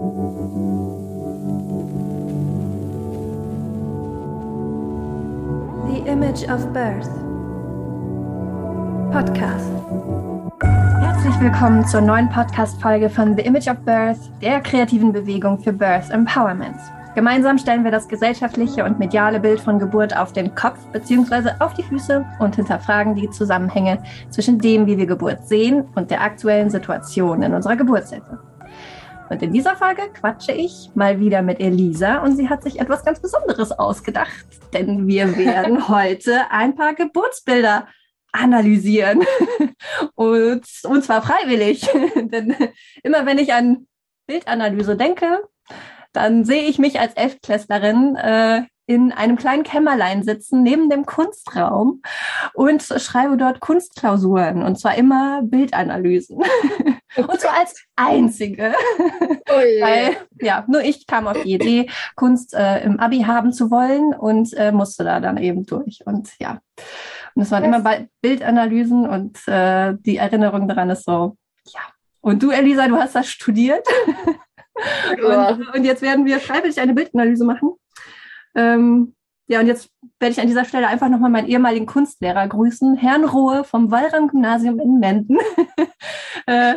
The Image of Birth Podcast. Herzlich willkommen zur neuen Podcast-Folge von The Image of Birth, der kreativen Bewegung für Birth Empowerment. Gemeinsam stellen wir das gesellschaftliche und mediale Bild von Geburt auf den Kopf bzw. auf die Füße und hinterfragen die Zusammenhänge zwischen dem, wie wir Geburt sehen und der aktuellen Situation in unserer Geburtshilfe. Und in dieser Folge quatsche ich mal wieder mit Elisa und sie hat sich etwas ganz Besonderes ausgedacht, denn wir werden heute ein paar Geburtsbilder analysieren. und, und zwar freiwillig. denn immer wenn ich an Bildanalyse denke, dann sehe ich mich als Elftklässlerin äh, in einem kleinen Kämmerlein sitzen, neben dem Kunstraum und schreibe dort Kunstklausuren und zwar immer Bildanalysen. Und zwar als einzige. Oh yeah. Weil, ja, nur ich kam auf die Idee, Kunst äh, im Abi haben zu wollen und äh, musste da dann eben durch. Und ja, und es waren immer Bildanalysen und äh, die Erinnerung daran ist so, ja. Und du, Elisa, du hast das studiert. und, und, jetzt werden wir freiwillig eine Bildanalyse machen. Ähm, ja, und jetzt werde ich an dieser Stelle einfach nochmal meinen ehemaligen Kunstlehrer grüßen, Herrn Rohe vom Wallram Gymnasium in Menden. äh,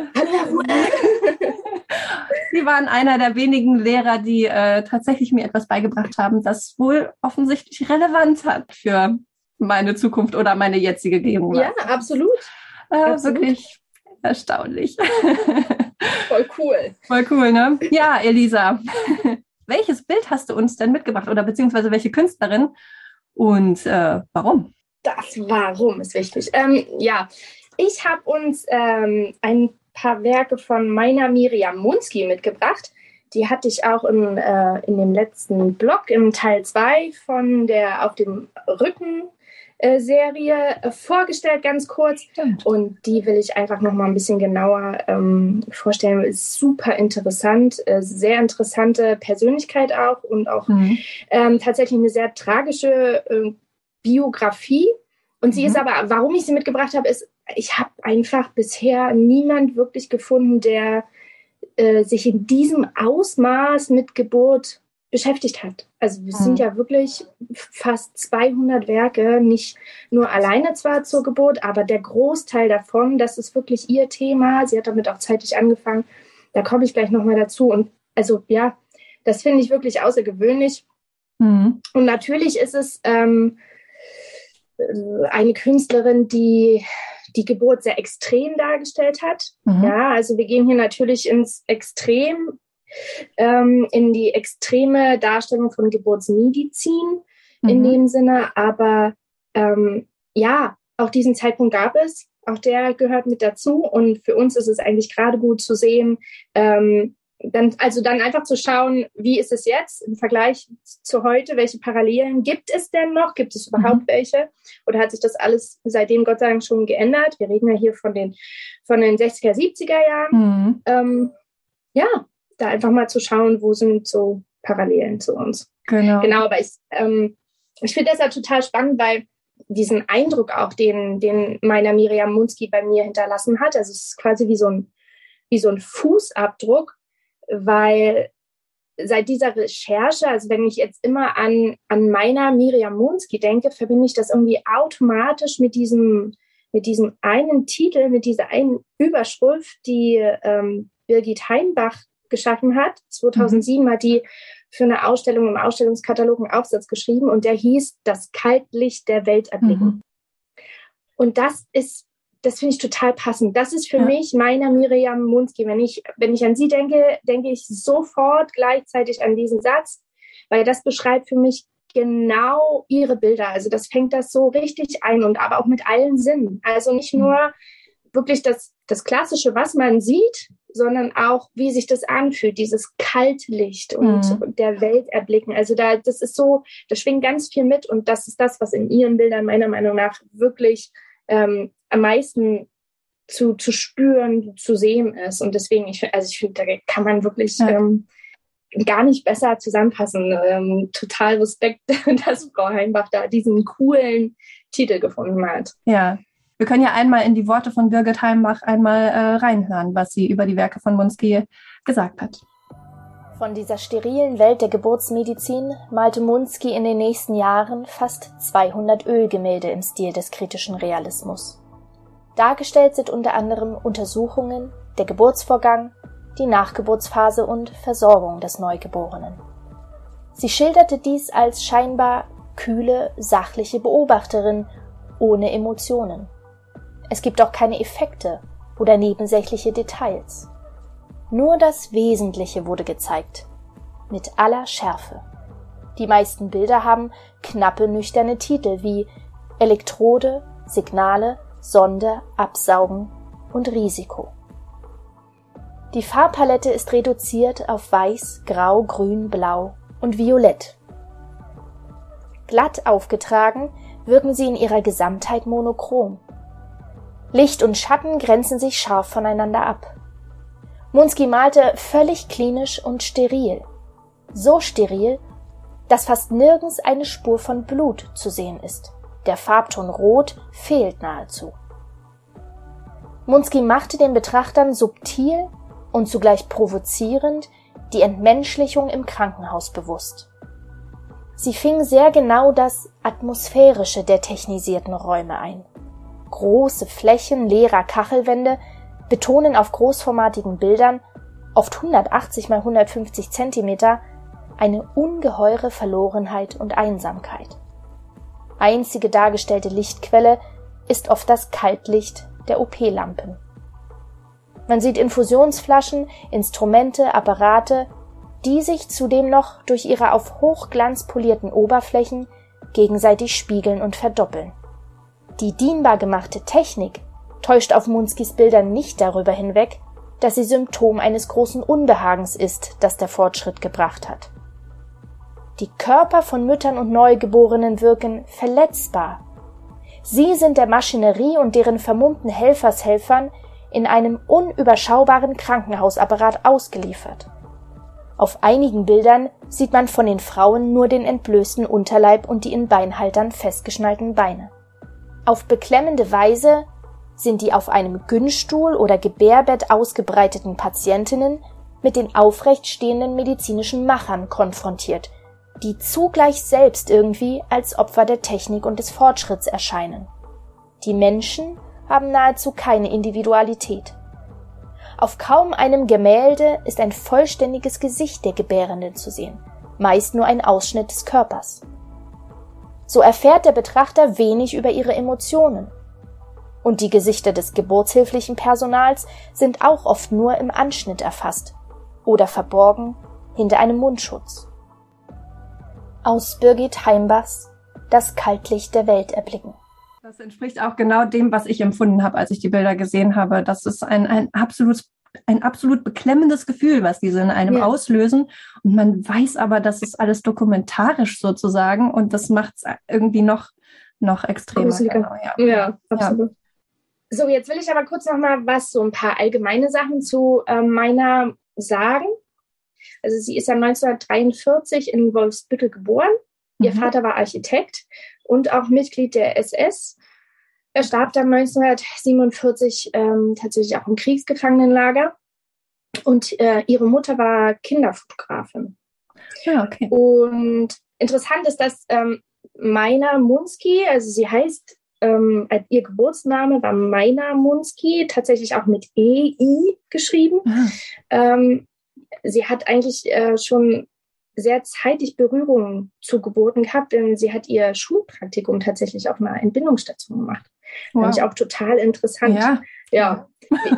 Sie waren einer der wenigen Lehrer, die äh, tatsächlich mir etwas beigebracht haben, das wohl offensichtlich relevant hat für meine Zukunft oder meine jetzige Gegenwart. Ja, absolut. Äh, absolut. Wirklich erstaunlich. Voll cool. Voll cool, ne? Ja, Elisa. Welches Bild hast du uns denn mitgebracht oder beziehungsweise welche Künstlerin und äh, warum? Das Warum ist wichtig. Ähm, ja, ich habe uns ähm, ein paar Werke von meiner Miriam Munski mitgebracht. Die hatte ich auch im, äh, in dem letzten Blog im Teil 2 von der auf dem Rücken Serie äh, vorgestellt, ganz kurz. Stimmt. Und die will ich einfach noch mal ein bisschen genauer ähm, vorstellen. Ist super interessant, äh, sehr interessante Persönlichkeit auch und auch mhm. ähm, tatsächlich eine sehr tragische äh, Biografie. Und sie mhm. ist aber, warum ich sie mitgebracht habe, ist, ich habe einfach bisher niemand wirklich gefunden, der äh, sich in diesem Ausmaß mit Geburt beschäftigt hat. Also wir sind mhm. ja wirklich fast 200 Werke, nicht nur alleine zwar zur Geburt, aber der Großteil davon, das ist wirklich ihr Thema. Sie hat damit auch zeitlich angefangen. Da komme ich gleich nochmal dazu. Und also ja, das finde ich wirklich außergewöhnlich. Mhm. Und natürlich ist es ähm, eine Künstlerin, die die Geburt sehr extrem dargestellt hat. Mhm. Ja, also wir gehen hier natürlich ins Extrem ähm, in die extreme Darstellung von Geburtsmedizin mhm. in dem Sinne. Aber ähm, ja, auch diesen Zeitpunkt gab es. Auch der gehört mit dazu. Und für uns ist es eigentlich gerade gut zu sehen, ähm, dann, also dann einfach zu schauen, wie ist es jetzt im Vergleich zu heute? Welche Parallelen gibt es denn noch? Gibt es überhaupt mhm. welche? Oder hat sich das alles seitdem Gott sei Dank schon geändert? Wir reden ja hier von den, von den 60er, 70er Jahren. Mhm. Ähm, ja, da einfach mal zu schauen, wo sind so Parallelen zu uns. Genau. Genau, aber ich, ähm, ich finde deshalb total spannend, weil diesen Eindruck auch, den, den meiner Miriam Munski bei mir hinterlassen hat, also es ist quasi wie so ein, wie so ein Fußabdruck, weil seit dieser Recherche, also wenn ich jetzt immer an, an meiner Miriam Munski denke, verbinde ich das irgendwie automatisch mit diesem, mit diesem einen Titel, mit dieser einen Überschrift, die ähm, Birgit Heimbach geschaffen hat. 2007 mhm. hat die für eine Ausstellung im Ausstellungskatalog einen Aufsatz geschrieben und der hieß Das Kaltlicht der Welt erblicken. Mhm. Und das ist, das finde ich total passend. Das ist für ja. mich meiner Miriam Munski. Wenn ich, wenn ich an sie denke, denke ich sofort gleichzeitig an diesen Satz, weil das beschreibt für mich genau ihre Bilder. Also das fängt das so richtig ein und aber auch mit allen Sinnen. Also nicht mhm. nur wirklich das, das Klassische, was man sieht, sondern auch, wie sich das anfühlt, dieses Kaltlicht und mhm. der Welt erblicken. Also da, das ist so, da schwingt ganz viel mit und das ist das, was in ihren Bildern meiner Meinung nach wirklich ähm, am meisten zu, zu spüren, zu sehen ist. Und deswegen, ich, also ich finde, da kann man wirklich ja. ähm, gar nicht besser zusammenfassen. Ähm, total Respekt, dass Frau Heimbach da diesen coolen Titel gefunden hat. Ja, wir können ja einmal in die Worte von Birgit Heimbach einmal äh, reinhören, was sie über die Werke von Munski gesagt hat. Von dieser sterilen Welt der Geburtsmedizin malte Munski in den nächsten Jahren fast 200 Ölgemälde im Stil des kritischen Realismus. Dargestellt sind unter anderem Untersuchungen, der Geburtsvorgang, die Nachgeburtsphase und Versorgung des Neugeborenen. Sie schilderte dies als scheinbar kühle, sachliche Beobachterin ohne Emotionen. Es gibt auch keine Effekte oder nebensächliche Details. Nur das Wesentliche wurde gezeigt, mit aller Schärfe. Die meisten Bilder haben knappe, nüchterne Titel wie Elektrode, Signale, Sonde, Absaugen und Risiko. Die Farbpalette ist reduziert auf Weiß, Grau, Grün, Blau und Violett. Glatt aufgetragen wirken sie in ihrer Gesamtheit monochrom. Licht und Schatten grenzen sich scharf voneinander ab. Munski malte völlig klinisch und steril. So steril, dass fast nirgends eine Spur von Blut zu sehen ist. Der Farbton Rot fehlt nahezu. Munski machte den Betrachtern subtil und zugleich provozierend die Entmenschlichung im Krankenhaus bewusst. Sie fing sehr genau das Atmosphärische der technisierten Räume ein. Große Flächen leerer Kachelwände betonen auf großformatigen Bildern, oft 180 mal 150 Zentimeter, eine ungeheure Verlorenheit und Einsamkeit. Einzige dargestellte Lichtquelle ist oft das Kaltlicht der OP-Lampen. Man sieht Infusionsflaschen, Instrumente, Apparate, die sich zudem noch durch ihre auf Hochglanz polierten Oberflächen gegenseitig spiegeln und verdoppeln. Die dienbar gemachte Technik täuscht auf Munskis Bildern nicht darüber hinweg, dass sie Symptom eines großen Unbehagens ist, das der Fortschritt gebracht hat. Die Körper von Müttern und Neugeborenen wirken verletzbar. Sie sind der Maschinerie und deren vermummten Helfershelfern in einem unüberschaubaren Krankenhausapparat ausgeliefert. Auf einigen Bildern sieht man von den Frauen nur den entblößten Unterleib und die in Beinhaltern festgeschnallten Beine. Auf beklemmende Weise sind die auf einem Günststuhl oder Gebärbett ausgebreiteten Patientinnen mit den aufrecht stehenden medizinischen Machern konfrontiert, die zugleich selbst irgendwie als Opfer der Technik und des Fortschritts erscheinen. Die Menschen haben nahezu keine Individualität. Auf kaum einem Gemälde ist ein vollständiges Gesicht der Gebärenden zu sehen, meist nur ein Ausschnitt des Körpers. So erfährt der Betrachter wenig über ihre Emotionen. Und die Gesichter des geburtshilflichen Personals sind auch oft nur im Anschnitt erfasst oder verborgen hinter einem Mundschutz. Aus Birgit Heimbachs Das Kaltlicht der Welt erblicken. Das entspricht auch genau dem, was ich empfunden habe, als ich die Bilder gesehen habe. Das ist ein, ein absolut ein absolut beklemmendes Gefühl, was diese in einem ja. auslösen. Und man weiß aber, das ist alles dokumentarisch sozusagen und das macht es irgendwie noch, noch extremer. Genau, ja. ja. absolut. Ja. So, jetzt will ich aber kurz noch mal was, so ein paar allgemeine Sachen zu äh, meiner sagen. Also sie ist ja 1943 in Wolfsbüttel geboren. Ihr mhm. Vater war Architekt und auch Mitglied der SS. Er starb dann 1947 ähm, tatsächlich auch im Kriegsgefangenenlager. Und äh, ihre Mutter war Kinderfotografin. Ja, ah, okay. Und interessant ist, dass ähm, Meiner Munski, also sie heißt, ähm, ihr Geburtsname war Meiner Munski, tatsächlich auch mit EI geschrieben. Ah. Ähm, sie hat eigentlich äh, schon sehr zeitig Berührung zu Geburten gehabt, denn sie hat ihr Schulpraktikum tatsächlich auf einer Entbindungsstation gemacht. Wow. Fand ich auch total interessant. Ja. ja.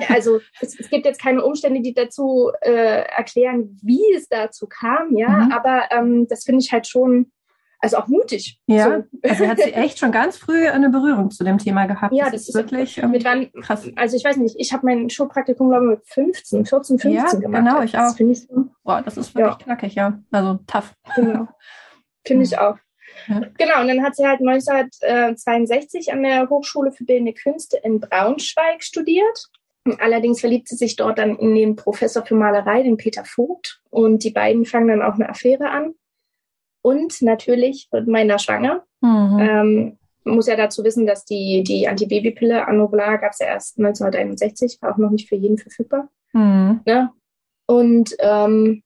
Also es, es, gibt jetzt keine Umstände, die dazu äh, erklären, wie es dazu kam, ja, mhm. aber ähm, das finde ich halt schon also auch mutig. Ja, so. also hat sie echt schon ganz früh eine Berührung zu dem Thema gehabt. Ja, das, das ist wirklich ähm, mit wann, krass. Also ich weiß nicht, ich habe mein Showpraktikum glaube ich mit 15, 14, 15 ja, gemacht. genau, ich auch. Das ich so, Boah, das ist wirklich ja. knackig, ja. Also tough. Genau. Finde ich auch. Ja. Genau, und dann hat sie halt 1962 an der Hochschule für Bildende Künste in Braunschweig studiert. Allerdings verliebt sie sich dort dann in den Professor für Malerei, den Peter Vogt. Und die beiden fangen dann auch eine Affäre an. Und natürlich wird meiner schwanger. Mhm. Ähm, muss ja dazu wissen, dass die, die Antibabypille Anobla gab es ja erst 1961, war auch noch nicht für jeden verfügbar. Mhm. Ne? Und ähm,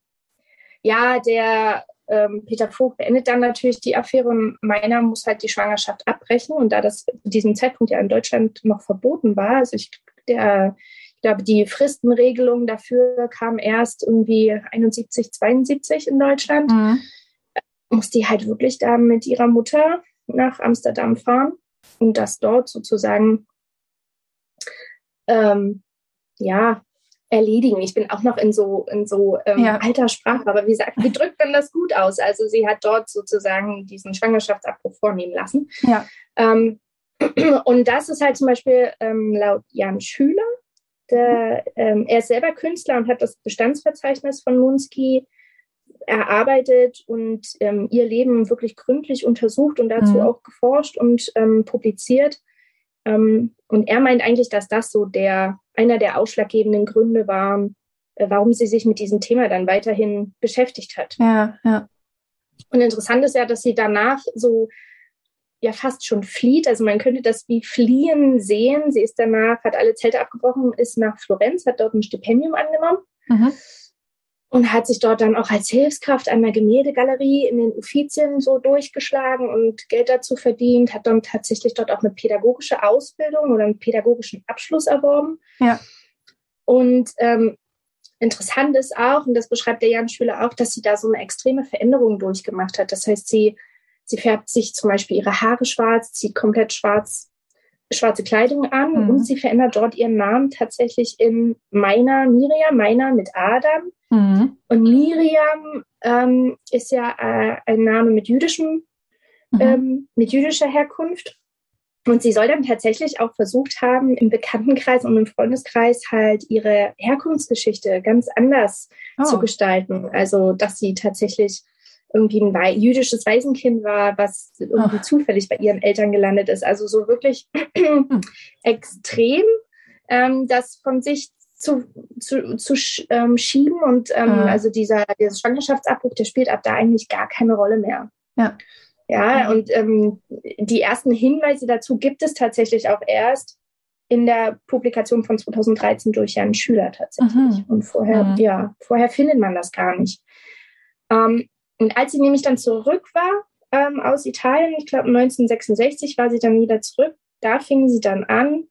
ja, der ähm, Peter Vogt beendet dann natürlich die Affäre und meiner muss halt die Schwangerschaft abbrechen. Und da das zu diesem Zeitpunkt ja in Deutschland noch verboten war, also ich, der, ich glaube, die Fristenregelung dafür kam erst irgendwie 71, 72 in Deutschland, mhm. muss die halt wirklich da mit ihrer Mutter nach Amsterdam fahren und das dort sozusagen ähm, ja erledigen. Ich bin auch noch in so, in so ähm, ja. alter Sprache, aber wie gesagt, wie drückt man das gut aus? Also sie hat dort sozusagen diesen Schwangerschaftsabbruch vornehmen lassen. Ja. Ähm, und das ist halt zum Beispiel ähm, laut Jan Schüler, der, ähm, er ist selber Künstler und hat das Bestandsverzeichnis von Munski erarbeitet und ähm, ihr Leben wirklich gründlich untersucht und dazu mhm. auch geforscht und ähm, publiziert. Ähm, und er meint eigentlich, dass das so der einer der ausschlaggebenden Gründe war, äh, warum sie sich mit diesem Thema dann weiterhin beschäftigt hat. Ja, ja. Und interessant ist ja, dass sie danach so ja fast schon flieht. Also man könnte das wie fliehen sehen. Sie ist danach, hat alle Zelte abgebrochen, ist nach Florenz, hat dort ein Stipendium angenommen. Mhm und hat sich dort dann auch als Hilfskraft an der Gemäldegalerie in den Uffizien so durchgeschlagen und Geld dazu verdient, hat dann tatsächlich dort auch eine pädagogische Ausbildung oder einen pädagogischen Abschluss erworben. Ja. Und ähm, interessant ist auch, und das beschreibt der Jan Schüler auch, dass sie da so eine extreme Veränderung durchgemacht hat. Das heißt, sie, sie färbt sich zum Beispiel ihre Haare schwarz, zieht komplett schwarz schwarze Kleidung an mhm. und sie verändert dort ihren Namen tatsächlich in Meiner Miriam, Meiner mit Adam. Mhm. Und Miriam ähm, ist ja äh, ein Name mit jüdischem, mhm. ähm, mit jüdischer Herkunft. Und sie soll dann tatsächlich auch versucht haben, im Bekanntenkreis und im Freundeskreis halt ihre Herkunftsgeschichte ganz anders oh. zu gestalten. Also, dass sie tatsächlich irgendwie ein Wei jüdisches Waisenkind war, was irgendwie Ach. zufällig bei ihren Eltern gelandet ist. Also so wirklich hm. extrem, ähm, das von sich zu, zu, zu ähm, schieben. Und ähm, mhm. also dieser, dieser Schwangerschaftsabbruch, der spielt ab da eigentlich gar keine Rolle mehr. Ja. Ja, mhm. und ähm, die ersten Hinweise dazu gibt es tatsächlich auch erst in der Publikation von 2013 durch Jan Schüler tatsächlich. Mhm. Und vorher, mhm. ja, vorher findet man das gar nicht. Ähm, und als sie nämlich dann zurück war ähm, aus Italien, ich glaube 1966 war sie dann wieder zurück, da fing sie dann an,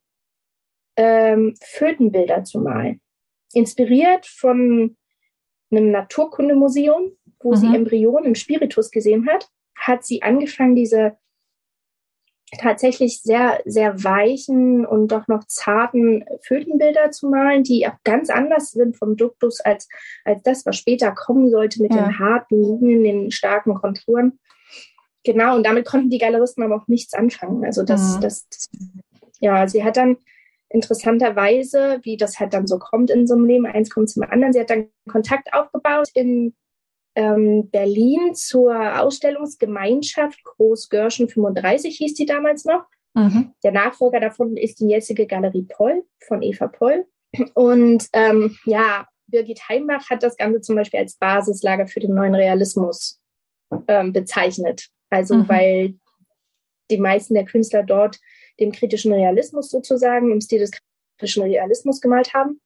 ähm, Fötenbilder zu malen. Inspiriert von einem Naturkundemuseum, wo mhm. sie Embryonen im Spiritus gesehen hat, hat sie angefangen, diese tatsächlich sehr, sehr weichen und doch noch zarten Fötenbilder zu malen, die auch ganz anders sind vom Duktus als, als das, was später kommen sollte mit ja. den harten Linien, den starken Konturen. Genau, und damit konnten die Galeristen aber auch nichts anfangen. Also das, mhm. das, das, ja, sie hat dann interessanterweise, wie das halt dann so kommt in so einem Leben, eins kommt zum anderen, sie hat dann Kontakt aufgebaut in ähm, Berlin zur Ausstellungsgemeinschaft Großgörschen 35 hieß die damals noch. Mhm. Der Nachfolger davon ist die jetzige Galerie Poll von Eva Poll. Und ähm, ja, Birgit Heimbach hat das Ganze zum Beispiel als Basislager für den neuen Realismus ähm, bezeichnet. Also mhm. weil die meisten der Künstler dort dem kritischen Realismus sozusagen im Stil des kritischen Realismus gemalt haben.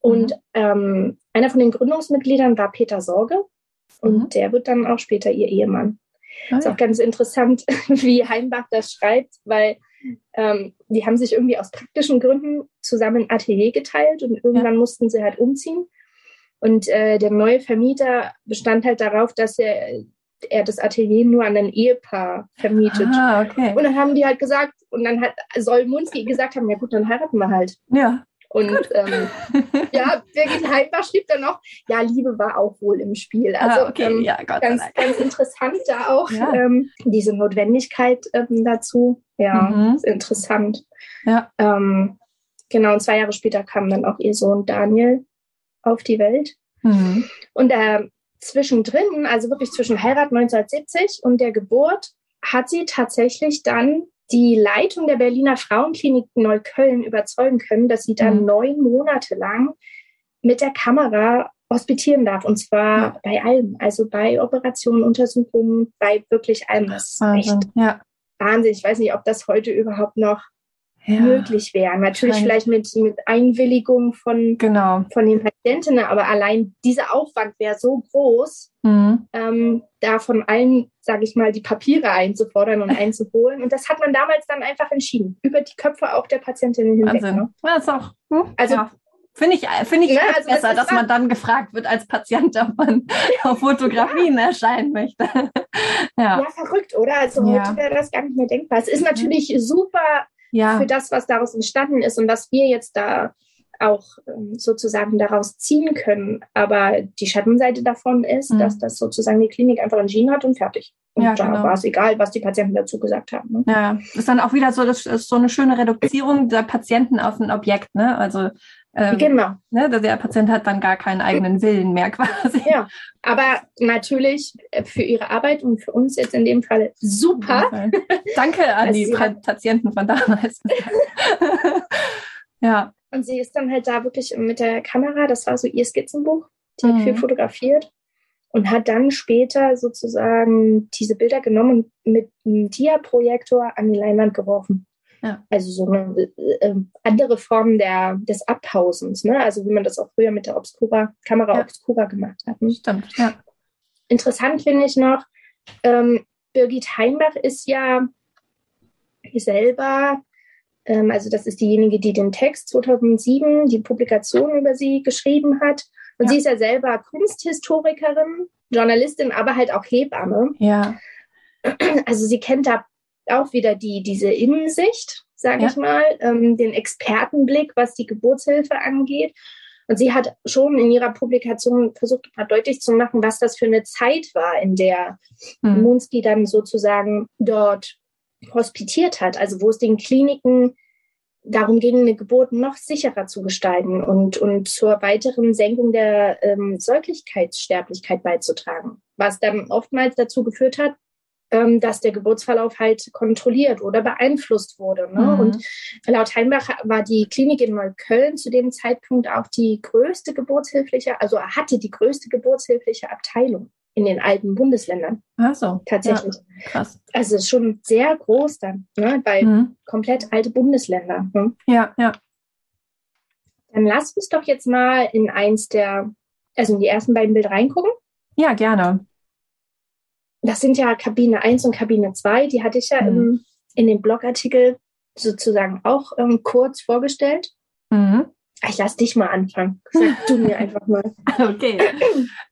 Und mhm. ähm, einer von den Gründungsmitgliedern war Peter Sorge. Und mhm. der wird dann auch später ihr Ehemann. Ah, ist auch ganz interessant, wie Heimbach das schreibt, weil ähm, die haben sich irgendwie aus praktischen Gründen zusammen ein Atelier geteilt und irgendwann ja. mussten sie halt umziehen. Und äh, der neue Vermieter bestand halt darauf, dass er, er das Atelier nur an ein Ehepaar vermietet. Ah, okay. Und dann haben die halt gesagt, und dann hat soll Munski gesagt haben, ja gut, dann heiraten wir halt. Ja. Und ähm, ja, Birgit Heidbach schrieb dann noch, ja, Liebe war auch wohl im Spiel. Ah, also ah, okay. ähm, ja, ganz, ganz interessant da auch ja. ähm, diese Notwendigkeit ähm, dazu. Ja, mhm. interessant. Ja. Ähm, genau, und zwei Jahre später kam dann auch ihr Sohn Daniel auf die Welt. Mhm. Und äh, zwischendrin, also wirklich zwischen Heirat 1970 und der Geburt, hat sie tatsächlich dann die Leitung der Berliner Frauenklinik Neukölln überzeugen können, dass sie dann mhm. neun Monate lang mit der Kamera hospitieren darf. Und zwar ja. bei allem, also bei Operationen, Untersuchungen, bei wirklich allem. Das ist echt ja. Wahnsinn. Ich weiß nicht, ob das heute überhaupt noch ja. möglich wären. Natürlich Nein. vielleicht mit, mit Einwilligung von, genau. von den Patientinnen, aber allein dieser Aufwand wäre so groß, mhm. ähm, da von allen, sage ich mal, die Papiere einzufordern und einzuholen. Und das hat man damals dann einfach entschieden, über die Köpfe auch der Patientinnen hinweg. Wahnsinn. Ne? Ja, ist auch, hm? also ja. Finde ich, finde ich ja, also besser, das dass man dann gefragt wird als Patient, ob man auf Fotografien ja. erscheinen möchte. ja. ja, verrückt, oder? Also heute wäre das gar nicht mehr denkbar. Es ist natürlich super für das, was daraus entstanden ist und was wir jetzt da auch ähm, sozusagen daraus ziehen können. Aber die Schattenseite davon ist, mhm. dass das sozusagen die Klinik einfach entschieden hat und fertig. Und ja, da genau. war es egal, was die Patienten dazu gesagt haben. Ne? Ja, ist dann auch wieder so, das ist so eine schöne Reduzierung der Patienten auf ein Objekt. Ne? Also ähm, genau. Ne, der Patient hat dann gar keinen eigenen Willen mehr quasi. Ja, aber natürlich äh, für Ihre Arbeit und für uns jetzt in dem Fall super. Danke an die Patienten von damals. ja. Und sie ist dann halt da wirklich mit der Kamera, das war so ihr Skizzenbuch, die mhm. hat viel fotografiert und hat dann später sozusagen diese Bilder genommen und mit einem Dia-Projektor an die Leinwand geworfen. Ja. Also so eine äh, andere Form der, des Abhausens, ne? Also wie man das auch früher mit der Obscura, Kamera ja. Obscura gemacht hat. Ne? Stimmt, ja. Interessant finde ich noch, ähm, Birgit Heinbach ist ja selber, ähm, also das ist diejenige, die den Text 2007, die Publikation über sie geschrieben hat. Und ja. sie ist ja selber Kunsthistorikerin, Journalistin, aber halt auch Hebamme. Ja. Also sie kennt da auch wieder die, diese Innensicht, sage ja. ich mal, ähm, den Expertenblick, was die Geburtshilfe angeht. Und sie hat schon in ihrer Publikation versucht, mal deutlich zu machen, was das für eine Zeit war, in der mhm. Munski dann sozusagen dort hospitiert hat, also wo es den Kliniken darum ging, eine Geburt noch sicherer zu gestalten und, und zur weiteren Senkung der ähm, Säuglichkeitssterblichkeit beizutragen, was dann oftmals dazu geführt hat, ähm, dass der Geburtsverlauf halt kontrolliert oder beeinflusst wurde. Ne? Mhm. Und laut Heinbach war die Klinik in Neukölln zu dem Zeitpunkt auch die größte geburtshilfliche, also hatte die größte geburtshilfliche Abteilung in den alten Bundesländern. Ach so. Tatsächlich. Ja, krass. Also schon sehr groß dann, ne? weil mhm. komplett alte Bundesländer. Ne? Ja, ja. Dann lass uns doch jetzt mal in eins der, also in die ersten beiden Bilder reingucken. Ja, gerne das sind ja Kabine 1 und Kabine 2, die hatte ich ja mhm. im, in dem Blogartikel sozusagen auch ähm, kurz vorgestellt. Mhm. Ich lass dich mal anfangen. Sag du mir einfach mal. Okay.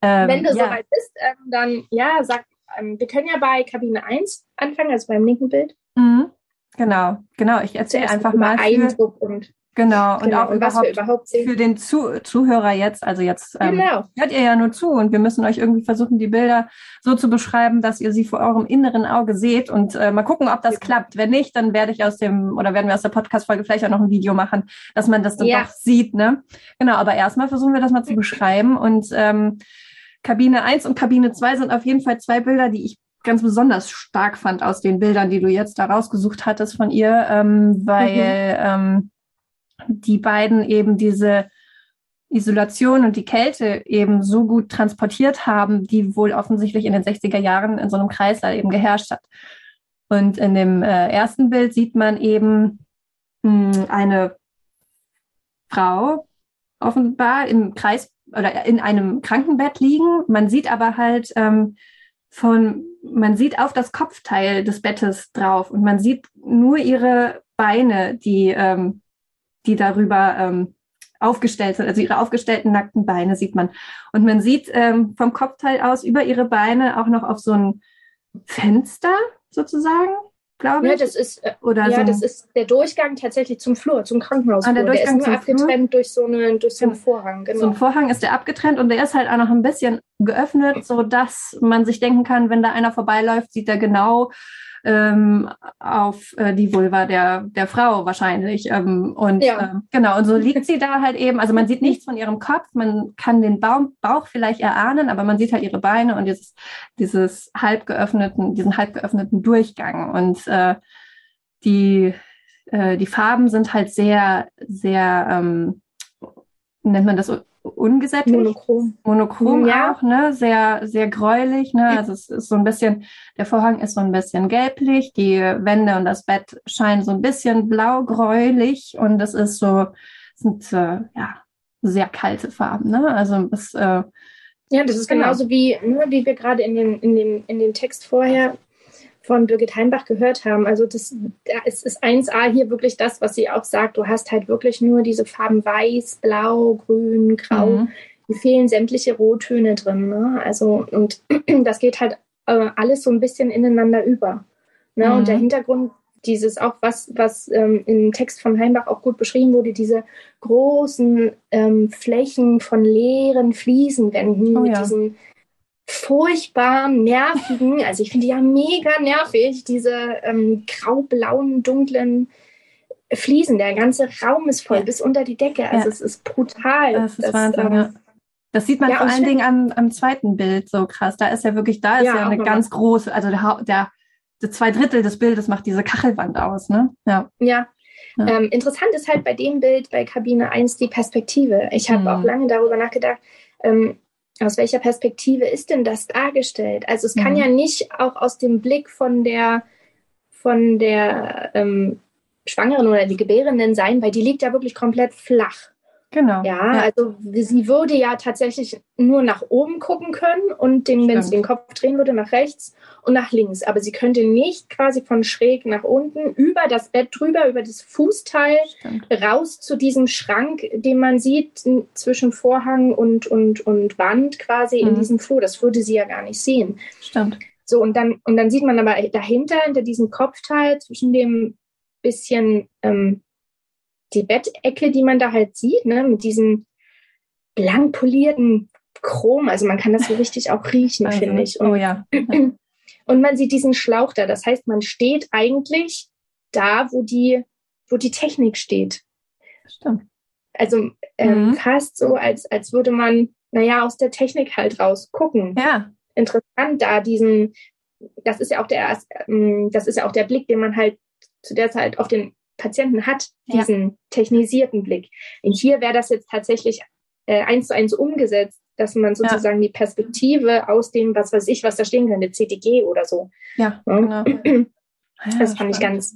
Ähm, Wenn du ja. soweit bist, ähm, dann ja, sag, ähm, wir können ja bei Kabine 1 anfangen, also beim linken Bild. Mhm. Genau, genau. Ich erzähle einfach mal. Eindruck und Genau, und genau. auch und überhaupt, überhaupt für den Zu Zuhörer jetzt, also jetzt ähm, genau. hört ihr ja nur zu und wir müssen euch irgendwie versuchen, die Bilder so zu beschreiben, dass ihr sie vor eurem inneren Auge seht und äh, mal gucken, ob das ja. klappt. Wenn nicht, dann werde ich aus dem, oder werden wir aus der Podcast-Folge vielleicht auch noch ein Video machen, dass man das dann ja. doch sieht, ne? Genau, aber erstmal versuchen wir das mal zu beschreiben und ähm, Kabine 1 und Kabine 2 sind auf jeden Fall zwei Bilder, die ich ganz besonders stark fand aus den Bildern, die du jetzt da rausgesucht hattest von ihr, ähm, weil mhm. ähm, die beiden eben diese Isolation und die Kälte eben so gut transportiert haben, die wohl offensichtlich in den 60er Jahren in so einem Kreislauf eben geherrscht hat. Und in dem äh, ersten Bild sieht man eben mh, hm, eine Frau offenbar im Kreis oder in einem Krankenbett liegen. Man sieht aber halt ähm, von, man sieht auf das Kopfteil des Bettes drauf und man sieht nur ihre Beine, die ähm, die darüber ähm, aufgestellt sind. Also ihre aufgestellten nackten Beine sieht man. Und man sieht ähm, vom Kopfteil aus über ihre Beine auch noch auf so ein Fenster sozusagen, glaube ich. Ja, das ist, äh, Oder ja, so das ist der Durchgang tatsächlich zum Flur, zum Krankenhaus. Ah, der Durchgang der ist nur abgetrennt durch so, eine, durch so einen Vorhang. Genau. So ein Vorhang ist der abgetrennt und der ist halt auch noch ein bisschen geöffnet, so dass man sich denken kann, wenn da einer vorbeiläuft, sieht er genau, ähm, auf äh, die Vulva der, der Frau wahrscheinlich. Ähm, und ja. ähm, genau, und so liegt sie da halt eben. Also man sieht nichts von ihrem Kopf, man kann den Baum, Bauch vielleicht erahnen, aber man sieht halt ihre Beine und dieses, dieses halb geöffneten, diesen halb geöffneten Durchgang. Und äh, die, äh, die Farben sind halt sehr, sehr, ähm, nennt man das ungesättigt. Monochrom. Monochrom Ja. auch, ne? Sehr, sehr gräulich, ne? Also es ist so ein bisschen, der Vorhang ist so ein bisschen gelblich, die Wände und das Bett scheinen so ein bisschen blau-gräulich und es ist so, sind äh, ja sehr kalte Farben, ne? Also es, äh, Ja, das ist Genau. genauso wie, ne, wie wir gerade in dem, in, dem, in dem Text vorher von Birgit Heimbach gehört haben. Also das, da ist, ist 1a hier wirklich das, was sie auch sagt. Du hast halt wirklich nur diese Farben weiß, blau, grün, grau. mhm. Die fehlen sämtliche Rottöne drin. Ne? Also, und das geht halt äh, alles so ein bisschen ineinander über. Ne? Mhm. Und der Hintergrund, dieses auch, was, was ähm, im Text von Heimbach auch gut beschrieben wurde, diese großen ähm, Flächen von leeren Fliesenwänden Oh mit ja. diesen furchtbar nervigen, also ich finde die ja mega nervig, diese ähm, grau-blauen, dunklen Fliesen. Der ganze Raum ist voll Ja. bis unter die Decke. Also Ja. es ist brutal. Das ist Wahnsinn, ähm. Das sieht man ja, vor allen Dingen am, am zweiten Bild so krass. Da ist ja wirklich, da ist Ja, ja, eine ganz große, also der, der, der zwei Drittel des Bildes macht diese Kachelwand aus, ne? Ja. Ja. Ähm, interessant ist halt bei dem Bild bei Kabine 1 die Perspektive. Ich habe Mhm. auch lange darüber nachgedacht, ähm, aus welcher Perspektive ist denn das dargestellt? Also es kann Mhm. ja nicht auch aus dem Blick von der von der ähm, Schwangeren oder die Gebärenden sein, weil die liegt ja wirklich komplett flach. Genau. Ja, Ja. also sie würde ja tatsächlich nur nach oben gucken können und den, wenn sie den Kopf drehen würde, nach rechts und nach links. Aber sie könnte nicht quasi von schräg nach unten über das Bett drüber, über das Fußteil Stimmt. raus zu diesem Schrank, den man sieht zwischen Vorhang und, und, und Wand quasi in Mhm. diesem Flur. Das würde sie ja gar nicht sehen. Stimmt. So, und dann, und dann sieht man aber dahinter, hinter diesem Kopfteil, zwischen dem bisschen ähm, die Bettecke, die man da halt sieht, ne, mit diesem blank polierten Chrom. Also man kann das so richtig auch riechen, Also, finde ich. oh Und, ja. und man sieht diesen Schlauch da. Das heißt, man steht eigentlich da, wo die, wo die Technik steht. Stimmt. Also ähm, Mhm. fast so, als, als würde man, naja, aus der Technik halt raus gucken. Ja. Interessant, da diesen, das ist ja auch der, ähm, das ist ja auch der Blick, den man halt zu der Zeit auf den Patienten hat, Ja. diesen technisierten Blick. Und hier wäre das jetzt tatsächlich äh, eins zu eins umgesetzt, dass man sozusagen die Perspektive aus dem, was weiß ich, was da stehen könnte, CTG oder so. Ja, Ja. genau. Ja, Das fand ich ganz,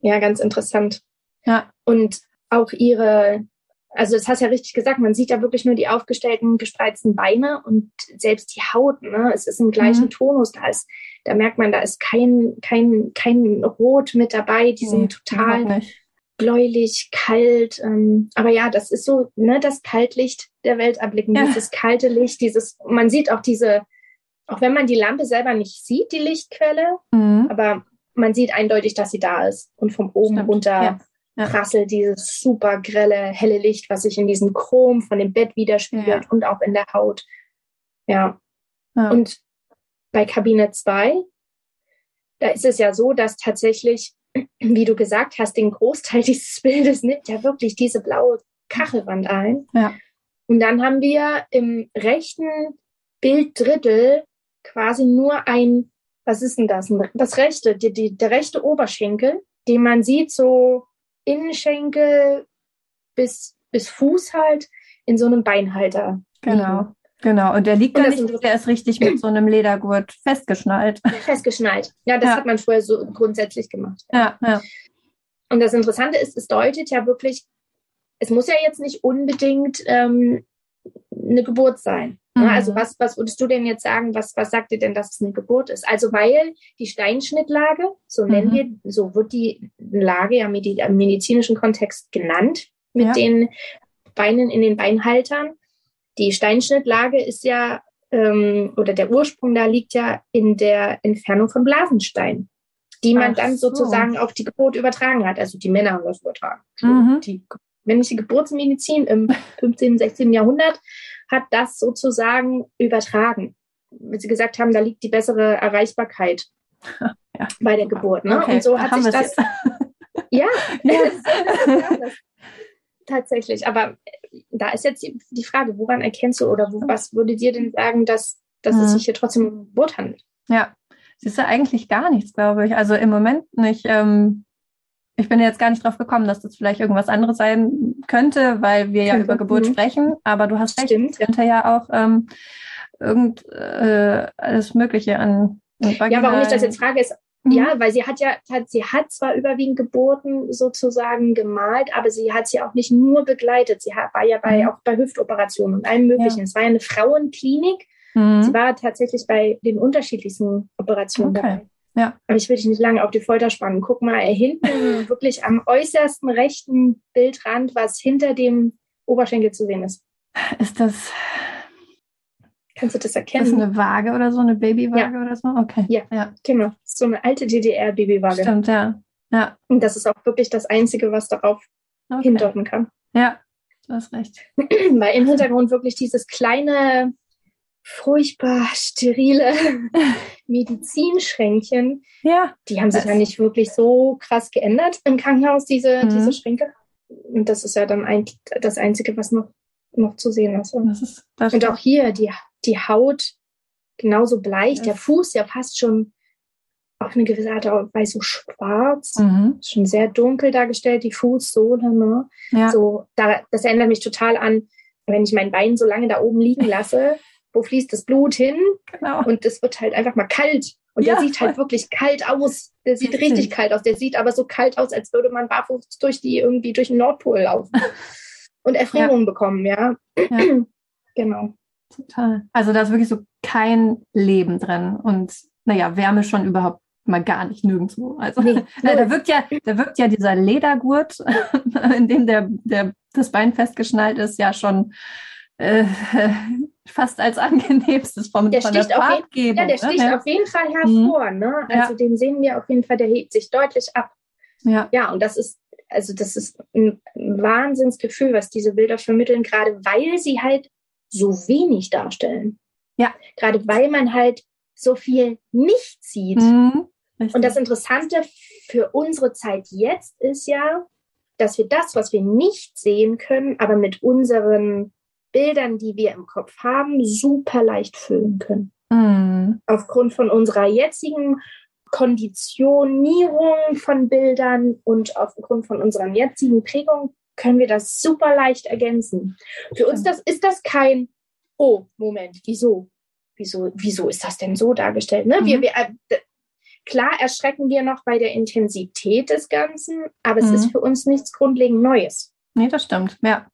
ja, ganz interessant. Ja. Und auch ihre, also das hast ja richtig gesagt, man sieht ja wirklich nur die aufgestellten, gespreizten Beine und selbst die Haut, ne? Es ist im gleichen Mhm. Tonus, da ist, da merkt man, da ist kein, kein, kein Rot mit dabei, die Nee, sind total überhaupt nicht. bläulich, kalt. Ähm, aber ja, das ist so, ne, das Kaltlicht der Welt erblicken, Ja. dieses kalte Licht, dieses, man sieht auch diese, auch wenn man die Lampe selber nicht sieht, die Lichtquelle, Mhm. aber man sieht eindeutig, dass sie da ist. Und von oben Stimmt, runter ja, ja. prasselt dieses super grelle, helle Licht, was sich in diesem Chrom von dem Bett widerspiegelt Ja. und auch in der Haut. Ja. Und bei Kabine 2, da ist es ja so, dass tatsächlich, wie du gesagt hast, den Großteil dieses Bildes nimmt ja wirklich diese blaue Kachelwand ein. Ja. Und dann haben wir im rechten Bilddrittel quasi nur ein, was ist denn das? Das rechte, die, die, der rechte Oberschenkel, den man sieht, so Innenschenkel bis, bis Fuß halt in so einem Beinhalter. Genau. Genau. Und der liegt Und da nicht, der ist richtig mit so einem Ledergurt festgeschnallt. Festgeschnallt. Ja, das Ja. hat man früher so grundsätzlich gemacht. Ja, ja. Und das Interessante ist, es deutet ja wirklich, es muss ja jetzt nicht unbedingt ähm, eine Geburt sein. Mhm. Also was, was würdest du denn jetzt sagen, was, was sagt dir denn, dass es eine Geburt ist? Also weil die Steinschnittlage, so nennen Mhm. wir, so wird die Lage ja im medizinischen Kontext genannt, mit Ja. den Beinen in den Beinhaltern. Die Steinschnittlage ist ja, ähm, oder der Ursprung da liegt ja in der Entfernung von Blasenstein, die man Ach dann so. sozusagen auf die Geburt übertragen hat. Also die Männer haben das übertragen. Mhm. Die männliche Geburtsmedizin im 15., 16. Jahrhundert hat das sozusagen übertragen. Weil sie gesagt haben, da liegt die bessere Erreichbarkeit Ja. bei der Geburt. Ne? Okay, Und so hat haben sich das. Ja, Ja. tatsächlich. Aber da ist jetzt die, die Frage, woran erkennst du oder wo, was würde dir denn sagen, dass, dass Mhm. es sich hier trotzdem um Geburt handelt? Ja, siehst du eigentlich gar nichts, glaube ich. Also im Moment nicht. Ähm, ich bin jetzt gar nicht drauf gekommen, dass das vielleicht irgendwas anderes sein könnte, weil wir ja über Geburt mhm. sprechen. Aber du hast recht, es könnte ja auch ähm, irgend äh, alles Mögliche an. Ja, warum ich das jetzt frage, ist, mhm. Ja, weil sie hat ja, hat, sie hat zwar überwiegend Geburten sozusagen gemalt, aber sie hat sie auch nicht nur begleitet. Sie war ja bei, mhm. auch bei Hüftoperationen und allem Möglichen. Ja. Es war ja eine Frauenklinik. Mhm. Sie war tatsächlich bei den unterschiedlichsten Operationen okay. dabei. Ja. Aber ich will dich nicht lange auf die Folter spannen. Guck mal, hinten wirklich am äußersten rechten Bildrand, was hinter dem Oberschenkel zu sehen ist. Ist das. Kannst du das erkennen? Ist das eine Waage oder so, eine Babywaage ja. oder so? Okay. Ja, ja. genau. So eine alte DDR-Babywaage. Stimmt, ja. ja. Und das ist auch wirklich das Einzige, was darauf okay. hindeuten kann. Ja, du hast recht. Weil im Hintergrund wirklich dieses kleine furchtbar sterile Medizinschränkchen. Ja. Die haben sich ja nicht wirklich so krass geändert im Krankenhaus, diese, mhm. diese Schränke. Und das ist ja dann ein, das Einzige, was noch, noch zu sehen ist. Das ist das und auch hier, die, die Haut genauso bleich, der Fuß ja fast schon auf eine gewisse Art und Weise schwarz, mhm. schon sehr dunkel dargestellt, die Fußsohle. Ne? Ja. So, da, das erinnert mich total an, wenn ich mein Bein so lange da oben liegen lasse wo fließt das Blut hin? Genau. Und es wird halt einfach mal kalt. Und ja, der sieht halt wirklich kalt aus. Der sieht richtig. kalt aus. Der sieht aber so kalt aus, als würde man barfuß durch die irgendwie durch den Nordpol laufen und Erfrierungen ja. bekommen, ja. genau. Total. Also da ist wirklich so kein Leben drin und naja, Wärme schon überhaupt mal gar nicht nirgendwo. Also nee, da wirkt ja, da wirkt ja dieser Ledergurt, in dem der, der das Bein festgeschnallt ist, ja schon äh, fast als angenehmstes vom, der von der Farbgebung. Ja, der sticht ne? auf jeden Fall hervor. Mhm. Ne? Also ja. den sehen wir auf jeden Fall, der hebt sich deutlich ab. Ja. ja, und das ist, also das ist ein Wahnsinnsgefühl, was diese Bilder vermitteln, gerade weil sie halt so wenig darstellen. Ja. Gerade weil man halt so viel nicht sieht. Mhm. Und das Interessante für unsere Zeit jetzt ist ja, dass wir das, was wir nicht sehen können, aber mit unseren Bildern, die wir im Kopf haben, super leicht füllen können. Mhm. Aufgrund von unserer jetzigen Konditionierung von Bildern und aufgrund von unserer jetzigen Prägung können wir das super leicht ergänzen. Für uns das, ist das kein, oh, Moment, wieso? Wieso, wieso ist das denn so dargestellt? Ne? Mhm. Wir, wir, äh, klar erschrecken wir noch bei der Intensität des Ganzen, aber mhm. es ist für uns nichts grundlegend Neues. Nee, das stimmt, ja.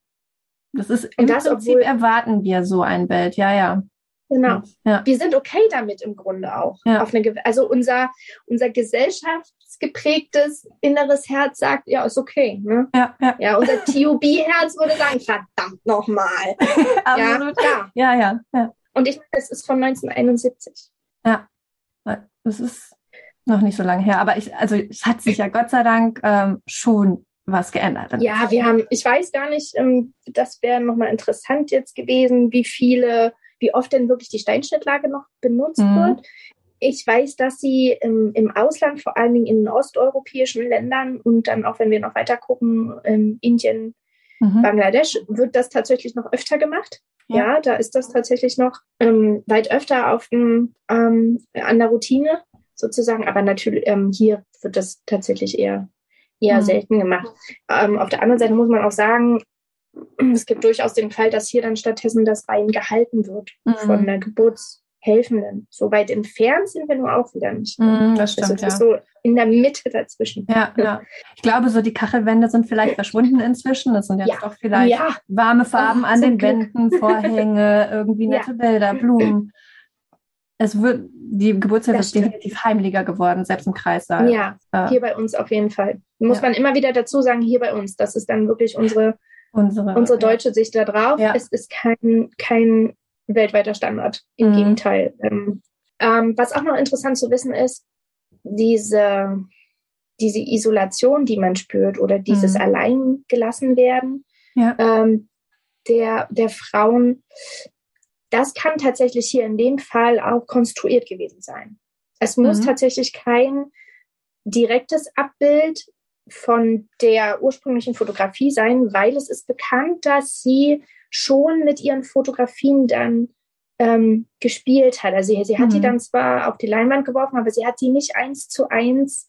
Das ist im das, Prinzip obwohl, erwarten wir so ein Bild, ja, ja. Genau. Ja. Wir sind okay damit im Grunde auch. Ja. Eine, also unser, unser gesellschaftsgeprägtes inneres Herz sagt, ja, ist okay. Ne? Ja, ja. ja, unser TUB-Herz würde sagen, verdammt nochmal. ja, ja. ja, ja, ja. Und ich, das ist von 1971. Ja, das ist noch nicht so lange her. Aber ich, also es hat sich ja Gott sei Dank ähm, schon was geändert. Ja, wir haben, ich weiß gar nicht, ähm, das wäre nochmal interessant jetzt gewesen, wie viele, wie oft denn wirklich die Steinschnittlage noch benutzt mhm. wird. Ich weiß, dass sie im, im, Ausland, vor allen Dingen in osteuropäischen Ländern und dann auch, wenn wir noch weiter gucken, in Indien, mhm. Bangladesch, wird das tatsächlich noch öfter gemacht. Ja, ja da ist das tatsächlich noch ähm, weit öfter auf dem, ähm, an der Routine sozusagen. Aber natürlich ähm, hier wird das tatsächlich eher eher mhm. selten gemacht. Ähm, auf der anderen Seite muss man auch sagen, es gibt durchaus den Fall, dass hier dann stattdessen das Bein gehalten wird mhm. von der Geburtshelfenden. So weit entfernt sind wir nur auch wieder nicht. Mhm, das stimmt, also, das ja. so in der Mitte dazwischen. Ja, ja. Ich glaube, so die Kachelwände sind vielleicht verschwunden inzwischen. Das sind jetzt ja. doch vielleicht ja. warme Farben oh, an den Glück. Wänden, Vorhänge, irgendwie nette Bilder, Blumen es wird, die Geburtshilfe ist definitiv heimlicher geworden, selbst im Kreissaal. Ja, äh, hier bei uns auf jeden Fall. Muss ja. man immer wieder dazu sagen, hier bei uns. Das ist dann wirklich unsere, unsere, unsere deutsche ja. Sicht da drauf. Ja. Es ist kein, kein weltweiter Standard. Im mhm. Gegenteil. Ähm, ähm, was auch noch interessant zu wissen ist, diese, diese Isolation, die man spürt oder dieses mhm. Alleingelassen werden ja. ähm, der, der Frauen, das kann tatsächlich hier in dem Fall auch konstruiert gewesen sein. Es muss mhm. tatsächlich kein direktes Abbild von der ursprünglichen Fotografie sein, weil es ist bekannt, dass sie schon mit ihren Fotografien dann ähm, gespielt hat. Also sie, sie hat mhm. die dann zwar auf die Leinwand geworfen, aber sie hat die nicht eins zu eins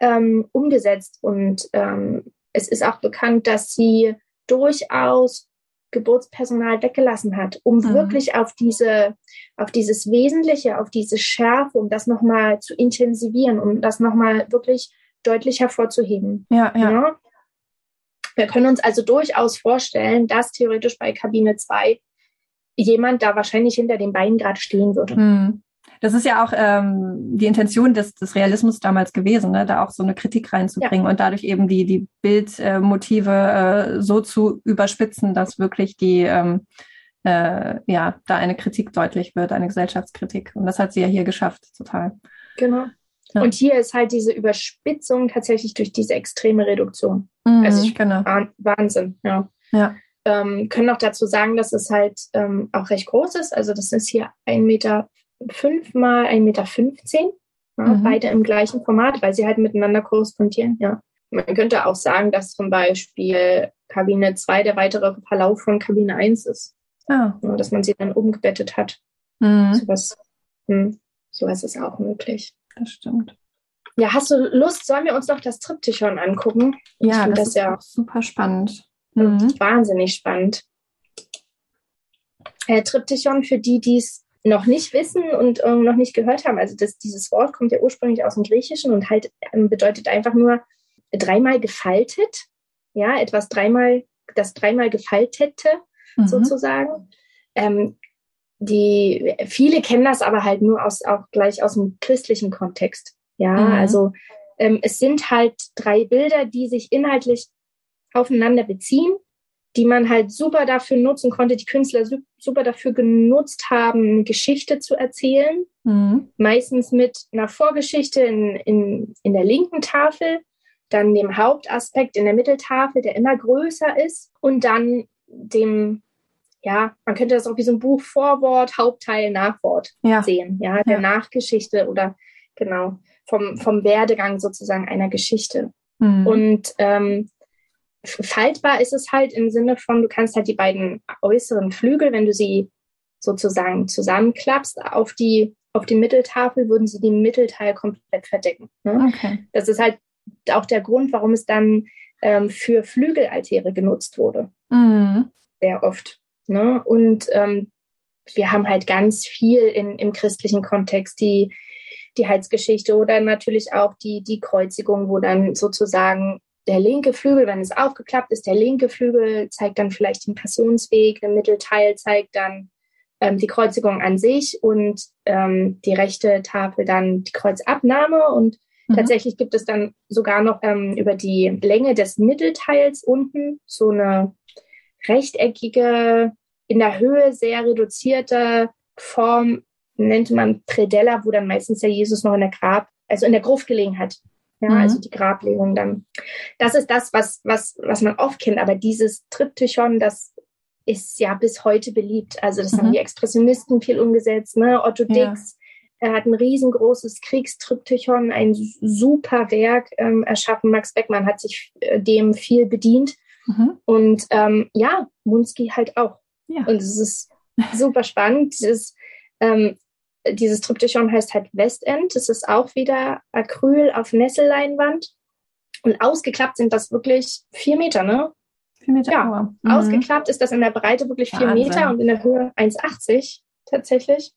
ähm, umgesetzt. Und ähm, es ist auch bekannt, dass sie durchaus Geburtspersonal weggelassen hat, um mhm. wirklich auf diese, auf dieses Wesentliche, auf diese Schärfe, um das nochmal zu intensivieren, um das nochmal wirklich deutlich hervorzuheben. Ja, ja, ja. Wir können uns also durchaus vorstellen, dass theoretisch bei Kabine 2 jemand da wahrscheinlich hinter den Beinen gerade stehen würde. Mhm. Das ist ja auch ähm, die Intention des, des Realismus damals gewesen, ne? da auch so eine Kritik reinzubringen ja. und dadurch eben die, die Bildmotive äh, so zu überspitzen, dass wirklich die, ähm, äh, ja, da eine Kritik deutlich wird, eine Gesellschaftskritik. Und das hat sie ja hier geschafft, total. Genau. Ja. Und hier ist halt diese Überspitzung tatsächlich durch diese extreme Reduktion. Mhm, also ich, genau. Wahnsinn, ja. Ja. Ähm, können auch dazu sagen, dass es halt ähm, auch recht groß ist. Also das ist hier ein Meter fünf mal 1,15 Meter. Ja, mhm. Beide im gleichen Format, weil sie halt miteinander korrespondieren, ja. Man könnte auch sagen, dass zum Beispiel Kabine 2 der weitere Verlauf von Kabine 1 ist. Ah. Ja, dass man sie dann umgebettet hat. Mhm. Sowas, hm, sowas ist auch möglich. Das stimmt. Ja, hast du Lust? Sollen wir uns noch das Triptychon angucken? Ja, das, das, ist ja super spannend. Mhm. Wahnsinnig spannend. Äh, Triptychon, für die, die es noch nicht wissen und ähm, noch nicht gehört haben. Also das, dieses Wort kommt ja ursprünglich aus dem Griechischen und halt ähm, bedeutet einfach nur dreimal gefaltet. Ja, etwas dreimal, das dreimal gefaltete mhm. sozusagen. Ähm, die viele kennen das aber halt nur aus auch gleich aus dem christlichen Kontext. Ja, mhm. also ähm, es sind halt drei Bilder, die sich inhaltlich aufeinander beziehen die man halt super dafür nutzen konnte, die Künstler super dafür genutzt haben, eine Geschichte zu erzählen. Mhm. Meistens mit einer Vorgeschichte in, in, in der linken Tafel, dann dem Hauptaspekt in der Mitteltafel, der immer größer ist, und dann dem, ja, man könnte das auch wie so ein Buch Vorwort, Hauptteil, Nachwort ja. sehen, ja, der ja. Nachgeschichte oder genau, vom, vom Werdegang sozusagen einer Geschichte. Mhm. Und ähm, faltbar ist es halt im Sinne von, du kannst halt die beiden äußeren Flügel, wenn du sie sozusagen zusammenklappst, auf die, auf die Mitteltafel würden sie den Mittelteil komplett verdecken. Ne? Okay. Das ist halt auch der Grund, warum es dann ähm, für Flügelaltäre genutzt wurde. Mhm. Sehr oft. Ne? Und ähm, wir haben halt ganz viel in, im christlichen Kontext, die, die Heilsgeschichte oder natürlich auch die, die Kreuzigung, wo dann sozusagen der linke Flügel, wenn es aufgeklappt ist, der linke Flügel zeigt dann vielleicht den Passionsweg, der Mittelteil zeigt dann ähm, die Kreuzigung an sich und ähm, die rechte Tafel dann die Kreuzabnahme und mhm. tatsächlich gibt es dann sogar noch ähm, über die Länge des Mittelteils unten so eine rechteckige, in der Höhe sehr reduzierte Form, nennt man Predella, wo dann meistens der Jesus noch in der Grab, also in der Gruft gelegen hat. Ja, mhm. also die Grablegung dann. Das ist das, was, was, was man oft kennt. Aber dieses Triptychon, das ist ja bis heute beliebt. Also das mhm. haben die Expressionisten viel umgesetzt. Ne? Otto Dix ja. er hat ein riesengroßes Kriegstriptychon, ein super Werk ähm, erschaffen. Max Beckmann hat sich äh, dem viel bedient. Mhm. Und ähm, ja, Munski halt auch. Ja. Und es ist super spannend. Dieses, ähm, dieses Triptychon heißt halt Westend. Das ist auch wieder Acryl auf Nesselleinwand. Und ausgeklappt sind das wirklich vier Meter, ne? Vier Meter. Ja, mhm. ausgeklappt ist das in der Breite wirklich vier Wahnsinn. Meter und in der Höhe 1,80 tatsächlich.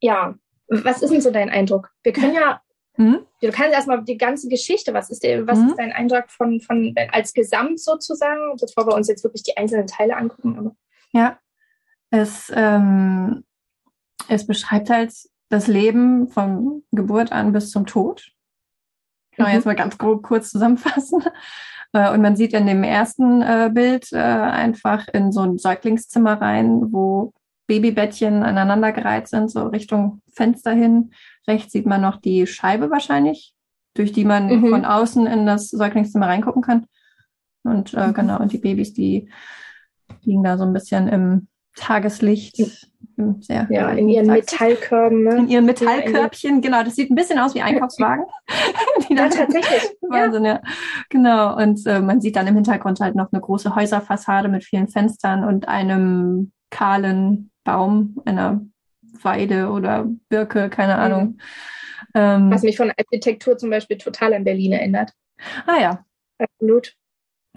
Ja, was ist denn so dein Eindruck? Wir können ja, mhm. du kannst erstmal die ganze Geschichte, was ist, der, was mhm. ist dein Eindruck von, von als Gesamt sozusagen, bevor wir uns jetzt wirklich die einzelnen Teile angucken? Aber. Ja, es ähm, es beschreibt halt das Leben von Geburt an bis zum Tod. Kann man mhm. jetzt mal ganz grob kurz zusammenfassen. Äh, und man sieht in dem ersten äh, Bild äh, einfach in so ein Säuglingszimmer rein, wo Babybettchen aneinandergereiht sind, so Richtung Fenster hin. Rechts sieht man noch die Scheibe wahrscheinlich, durch die man mhm. von außen in das Säuglingszimmer reingucken kann. Und äh, mhm. genau, und die Babys, die liegen da so ein bisschen im Tageslicht sehr ja, in ihren Metallkörben. Ne? In ihren Metallkörbchen, genau. Das sieht ein bisschen aus wie Einkaufswagen. ja, tatsächlich. Wahnsinn, ja. ja. Genau. Und äh, man sieht dann im Hintergrund halt noch eine große Häuserfassade mit vielen Fenstern und einem kahlen Baum, einer Weide oder Birke, keine Ahnung. Ähm, Was mich von Architektur zum Beispiel total an Berlin erinnert. Ah ja. Absolut.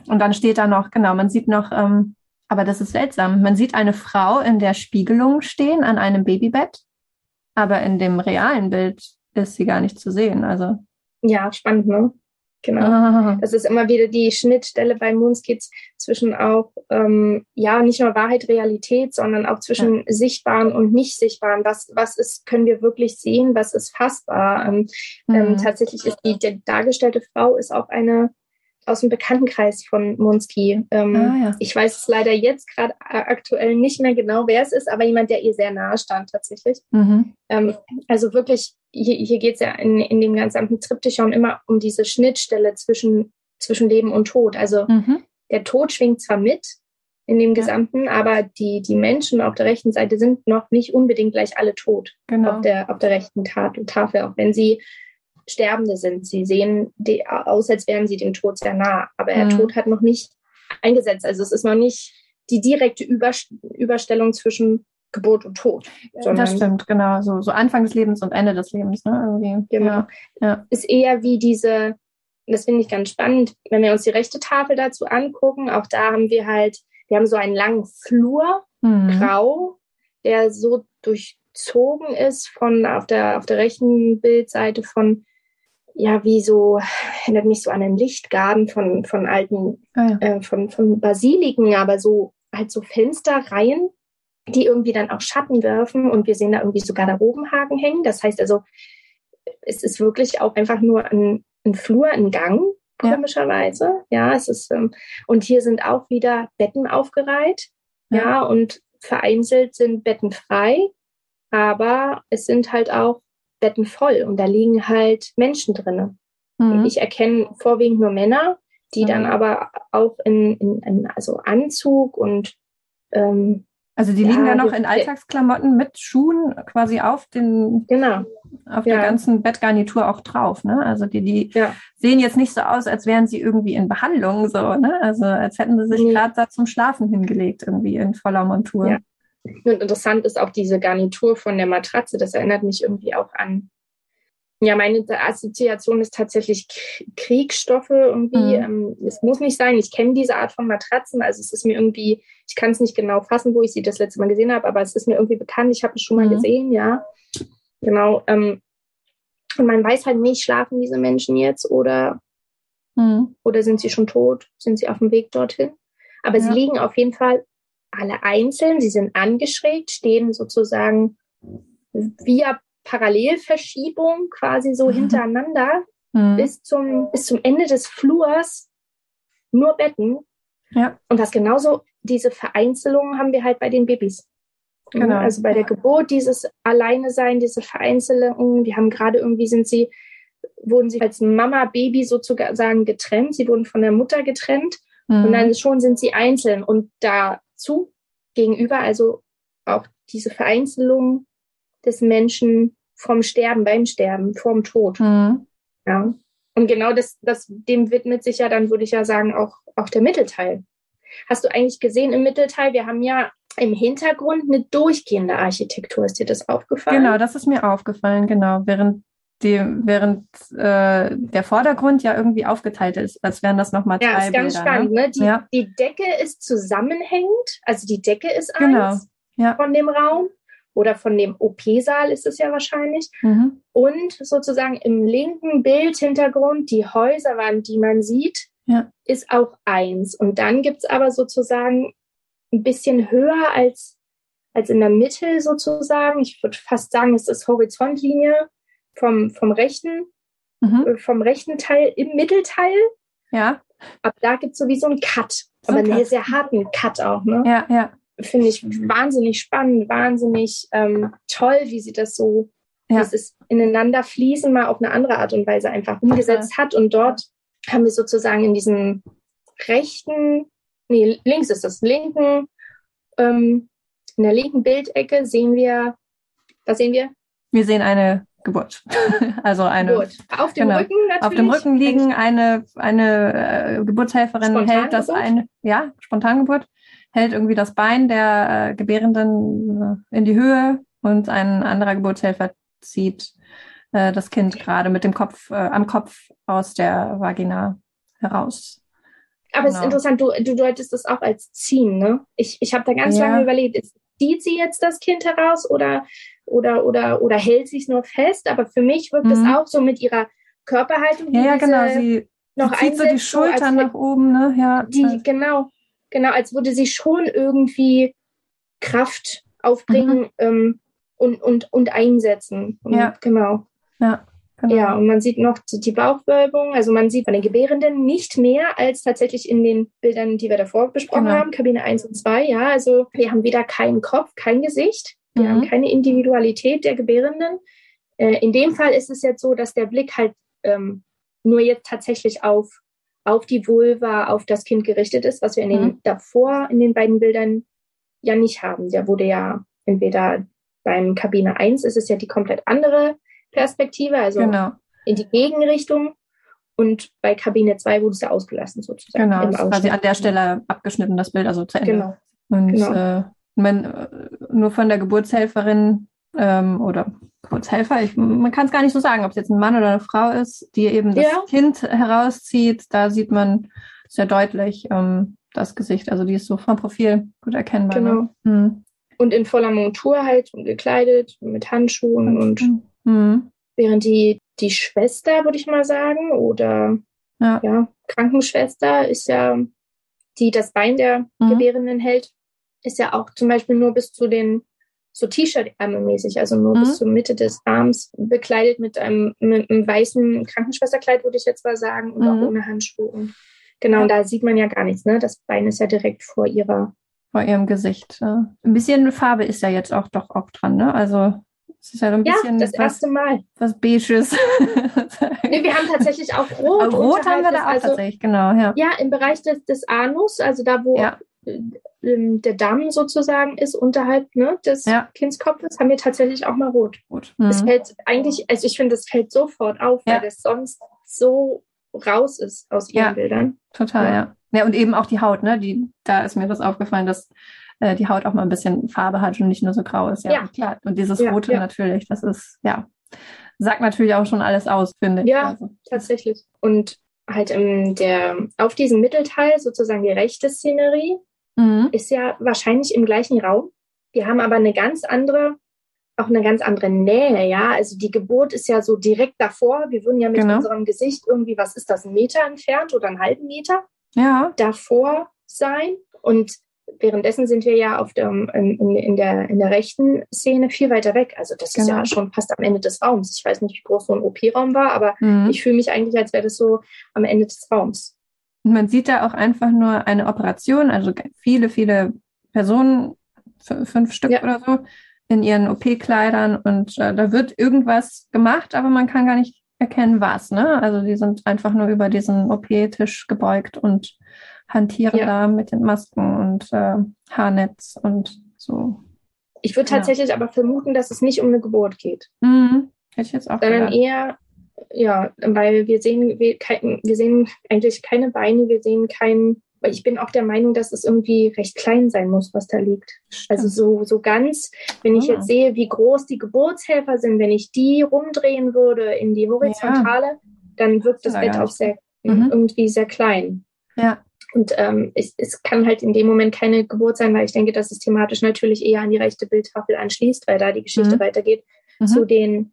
Und dann steht da noch, genau, man sieht noch, ähm, aber das ist seltsam, man sieht eine Frau in der Spiegelung stehen an einem Babybett, aber in dem realen Bild ist sie gar nicht zu sehen. Also. Ja, spannend, ne? Genau. Ah. Das ist immer wieder die Schnittstelle bei Moonskids zwischen auch, ähm, ja, nicht nur Wahrheit, Realität, sondern auch zwischen ja. Sichtbaren und nicht Sichtbaren. Was, was ist, können wir wirklich sehen? Was ist fassbar? Ähm, ähm mhm. ähm, tatsächlich ist die, die dargestellte Frau ist auch eine aus dem Bekanntenkreis von Monski. Ähm, ah, ja. Ich weiß es leider jetzt gerade aktuell nicht mehr genau, wer es ist, aber jemand, der ihr sehr nahe stand tatsächlich. Mhm. Ähm, also wirklich, hier, hier geht es ja in, in dem gesamten Triptychon immer um diese Schnittstelle zwischen, zwischen Leben und Tod. Also mhm. der Tod schwingt zwar mit in dem ja. Gesamten, aber die, die Menschen auf der rechten Seite sind noch nicht unbedingt gleich alle tot genau. auf, der, auf der rechten Tat und Tafel, auch wenn sie Sterbende sind. Sie sehen die, aus, als wären sie dem Tod sehr nah, aber der mhm. Tod hat noch nicht eingesetzt. Also es ist noch nicht die direkte Überstellung zwischen Geburt und Tod. Das stimmt, genau. So, so Anfang des Lebens und Ende des Lebens, ne? Irgendwie. Genau. Ja, ja. Ist eher wie diese, das finde ich ganz spannend, wenn wir uns die rechte Tafel dazu angucken, auch da haben wir halt, wir haben so einen langen Flur, mhm. grau, der so durchzogen ist von auf der, auf der rechten Bildseite von ja, wie so, erinnert mich so an einen Lichtgarten von, von alten, ah, ja. äh, von, von Basiliken, aber so halt so Fensterreihen, die irgendwie dann auch Schatten werfen und wir sehen da irgendwie sogar da oben Haken hängen. Das heißt also, es ist wirklich auch einfach nur ein, ein Flur, ein Gang, komischerweise. Ja, ja es ist, ähm, und hier sind auch wieder Betten aufgereiht. Ja. ja, und vereinzelt sind Betten frei, aber es sind halt auch Betten voll und da liegen halt Menschen drinne. Mhm. Ich erkenne vorwiegend nur Männer, die mhm. dann aber auch in, in, in also Anzug und ähm, also die ja, liegen da noch in Alltagsklamotten mit Schuhen quasi auf den genau. auf ja. der ganzen Bettgarnitur auch drauf, ne? Also die die ja. sehen jetzt nicht so aus, als wären sie irgendwie in Behandlung so, ne? Also als hätten sie sich nee. gerade da zum Schlafen hingelegt irgendwie in voller Montur. Ja. Und interessant ist auch diese Garnitur von der Matratze. Das erinnert mich irgendwie auch an. Ja, meine Assoziation ist tatsächlich Kriegsstoffe irgendwie. Mhm. es muss nicht sein. Ich kenne diese Art von Matratzen. Also es ist mir irgendwie, ich kann es nicht genau fassen, wo ich sie das letzte Mal gesehen habe, aber es ist mir irgendwie bekannt. Ich habe es schon mal mhm. gesehen, ja. Genau. Ähm, und man weiß halt nicht, schlafen diese Menschen jetzt oder, mhm. oder sind sie schon tot? Sind sie auf dem Weg dorthin? Aber ja. sie liegen auf jeden Fall alle einzeln, sie sind angeschrägt, stehen sozusagen via Parallelverschiebung quasi so mhm. hintereinander mhm. bis zum, bis zum Ende des Flurs nur Betten. Ja. Und das genauso, diese Vereinzelungen haben wir halt bei den Babys. Genau. Also bei der Geburt dieses Alleine sein, diese Vereinzelung, die haben gerade irgendwie sind sie, wurden sie als Mama, Baby sozusagen getrennt, sie wurden von der Mutter getrennt mhm. und dann schon sind sie einzeln und da zu gegenüber, also auch diese Vereinzelung des Menschen vom Sterben, beim Sterben, vorm Tod. Mhm. Ja. Und genau das, das, dem widmet sich ja dann, würde ich ja sagen, auch, auch der Mittelteil. Hast du eigentlich gesehen im Mittelteil, wir haben ja im Hintergrund eine durchgehende Architektur. Ist dir das aufgefallen? Genau, das ist mir aufgefallen, genau. Während die, während äh, der Vordergrund ja irgendwie aufgeteilt ist, als wären das nochmal drei Ja, ist ganz Bilder, spannend. Ne? ne? Die, ja. die Decke ist zusammenhängend, also die Decke ist genau. eins ja. von dem Raum oder von dem OP-Saal ist es ja wahrscheinlich. Mhm. Und sozusagen im linken Bildhintergrund, die Häuserwand, die man sieht, ja. ist auch eins. Und dann gibt's aber sozusagen ein bisschen höher als, als in der Mitte sozusagen. Ich würde fast sagen, es ist Horizontlinie vom, vom rechten, mhm. Äh, vom rechten Teil im Mittelteil. Ja. Aber da gibt es sowieso einen Cut. So aber einen sehr harten Cut auch, ne? Ja, ja. Finde ich wahnsinnig spannend, wahnsinnig ähm, toll, wie sie das so, ja. dieses ineinander fließen mal auf eine andere Art und Weise einfach umgesetzt okay. hat. Und dort haben wir sozusagen in diesem rechten, nee, links ist das, linken, ähm, in der linken Bildecke sehen wir, was sehen wir? Wir sehen eine Geburt. also eine. Geburt. Auf dem genau, Rücken natürlich. Auf dem Rücken liegen eine, eine äh, Geburtshelferin hält das eine, ja, Spontangeburt, hält irgendwie das Bein der äh, Gebärenden äh, in die Höhe und ein anderer Geburtshelfer zieht äh, das Kind gerade mit dem Kopf, äh, am Kopf aus der Vagina heraus. Aber es ist Genau. interessant, du, du deutest das auch als ziehen, ne? Ich, ich habe da ganz Ja. lange überlegt, ist- zieht sie jetzt das Kind heraus oder, oder, oder, oder hält sie es nur fest? Aber für mich wirkt es Mhm. auch so mit ihrer Körperhaltung, Ja, genau. Sie, noch sie zieht so die so Schultern hätte- nach oben, ne? Ja. die, genau, genau, als würde sie schon irgendwie Kraft aufbringen ähm, und, und, und einsetzen. Und, Mhm. Ja. Genau. genau. Ja, und man sieht noch die Bauchwölbung. Also man sieht von den Gebärenden nicht mehr als tatsächlich in den Bildern, die wir davor besprochen Genau. haben, Kabine 1 und 2. Ja, also wir haben weder keinen Kopf, kein Gesicht. Wir Mhm. haben keine Individualität der Gebärenden. Äh, in dem Fall ist es jetzt so, dass der Blick halt ähm, nur jetzt tatsächlich auf, auf die Vulva, auf das Kind gerichtet ist, was wir in den Mhm. davor in den beiden Bildern ja nicht haben. Der wurde ja entweder beim Kabine 1 ist es ja die komplett andere Perspektive, also Genau, in die Gegenrichtung. Und bei Kabine 2 wurde es ja ausgelassen sozusagen. genau. ist quasi an der Stelle abgeschnitten, das Bild, also zu Ende. Genau. Und Genau. äh, man, nur von der Geburtshelferin ähm, oder Geburtshelfer, ich, man kann es gar nicht so sagen, ob es jetzt ein Mann oder eine Frau ist, die eben das Ja. Kind herauszieht, da sieht man sehr deutlich ähm, das Gesicht. Also die ist so vom Profil gut erkennbar. Genau. Ne? Mhm. Und in voller Montur halt und gekleidet, mit Handschuhen und Mhm. während die, die Schwester, würde ich mal sagen, oder Ja. ja, Krankenschwester ist ja, die das Bein der Mhm. Gebärenden hält, ist ja auch zum Beispiel nur bis zu den so T-Shirt-Ärmel mäßig, also nur Mhm. bis zur Mitte des Arms, bekleidet mit einem, mit einem weißen Krankenschwesterkleid, würde ich jetzt mal sagen, und Mhm. auch ohne Handschuhe. Genau, Ja. und da sieht man ja gar nichts, ne? Das Bein ist ja direkt vor ihrer. Vor ihrem Gesicht. Ja. Ein bisschen Farbe ist ja jetzt auch doch auch dran, ne? Also es ist ja so ein Ja, bisschen das was, erste Mal. was Beiges. Nee, wir haben tatsächlich auch Rot. Rot haben wir da auch also, tatsächlich, genau, ja. Ja, im Bereich des, des Anus, also da, wo Ja. Äh, ähm, der Damm sozusagen ist, unterhalb ne, des Ja. Kindskopfes, haben wir tatsächlich auch mal rot. Es Mhm. fällt eigentlich, also ich finde, es fällt sofort auf, Ja. weil das sonst so raus ist aus ihren Ja. Bildern. Total, Ja. ja. ja. und eben auch die Haut, ne? Die, da ist mir das aufgefallen, dass äh, die Haut auch mal ein bisschen Farbe hat und nicht nur so grau ist. Ja, klar. Und dieses Rote natürlich, das ist, ja, sagt natürlich auch schon alles aus, finde ich. Ja. Also, Tatsächlich. Und halt ähm, der, auf diesem Mittelteil, sozusagen die rechte Szenerie, mhm. ist ja wahrscheinlich im gleichen Raum. Wir haben aber eine ganz andere, auch eine ganz andere Nähe, ja. Also die Geburt ist ja so direkt davor. Wir würden ja mit Genau. unserem Gesicht irgendwie, was ist das, einen Meter entfernt oder einen halben Meter Ja, davor sein. Und währenddessen sind wir ja auf der, in, in, in der, in der rechten Szene viel weiter weg. Also das ist Genau. ja schon fast am Ende des Raums. Ich weiß nicht, wie groß so ein OP-Raum war, aber mhm. ich fühle mich eigentlich, als wäre das so am Ende des Raums. Und man sieht da auch einfach nur eine Operation, also viele, viele Personen, fünf Stück Ja. oder so, in ihren OP-Kleidern und äh, da wird irgendwas gemacht, aber man kann gar nicht erkennen, was. Ne? Also die sind einfach nur über diesen OP-Tisch gebeugt und hantieren Ja. da mit den Masken und äh, Haarnetz und so. Ich würde Ja. tatsächlich aber vermuten, dass es nicht um eine Geburt geht. Mhm. Hätte ich jetzt auch sondern gedacht. eher, ja, weil wir sehen, wir, wir sehen eigentlich keine Beine, wir sehen keinen, weil ich bin auch der Meinung, dass es irgendwie recht klein sein muss, was da liegt. Also so, so ganz, wenn ich Ah. jetzt sehe, wie groß die Geburtshelfer sind, wenn ich die rumdrehen würde in die Horizontale, dann wirkt das Ja, Bett auch sehr, Mhm. irgendwie sehr klein. ja, Und ähm, es, es kann halt in dem Moment keine Geburt sein, weil ich denke, dass es thematisch natürlich eher an die rechte Bildtafel anschließt, weil da die Geschichte Mhm. weitergeht Mhm. zu den,